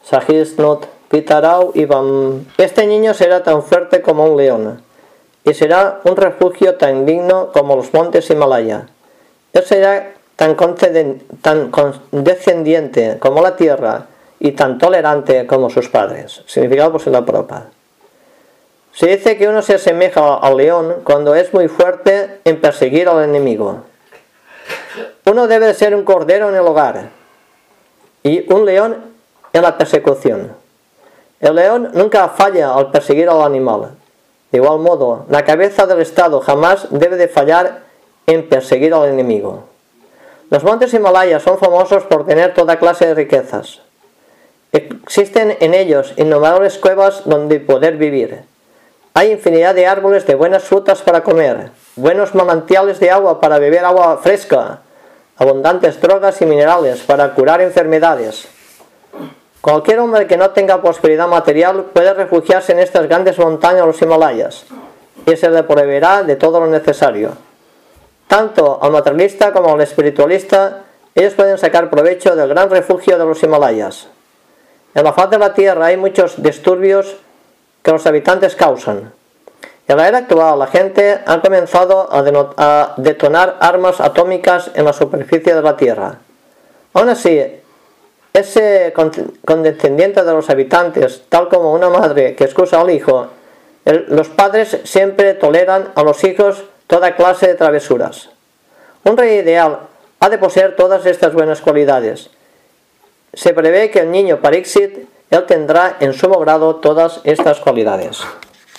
Sahisnot Pitarau Ivam. Este niño será tan fuerte como un león y será un refugio tan digno como los montes Himalaya. Él será tan, tan como la tierra y tan tolerante como sus padres. Significado por la propa. Se dice que uno se asemeja al león cuando es muy fuerte en perseguir al enemigo. Uno debe ser un cordero en el hogar y un león en la persecución. El león nunca falla al perseguir al animal. De igual modo, la cabeza del Estado jamás debe de fallar en perseguir al enemigo. Los montes Himalayas son famosos por tener toda clase de riquezas. Existen en ellos innumerables cuevas donde poder vivir. Hay infinidad de árboles de buenas frutas para comer, buenos manantiales de agua para beber agua fresca, abundantes drogas y minerales para curar enfermedades. Cualquier hombre que no tenga prosperidad material puede refugiarse en estas grandes montañas los Himalayas y se le proveerá de todo lo necesario. Tanto al materialista como al espiritualista, ellos pueden sacar provecho del gran refugio de los Himalayas. En la faz de la Tierra hay muchos disturbios que los habitantes causan. En la era actual, la gente ha comenzado a, detonar armas atómicas en la superficie de la Tierra. Aún así, ese condescendiente de los habitantes, tal como una madre que excusa al hijo, los padres siempre toleran a los hijos toda clase de travesuras. Un rey ideal ha de poseer todas estas buenas cualidades se prevé que el niño Parixit él tendrá en sumo grado todas estas cualidades.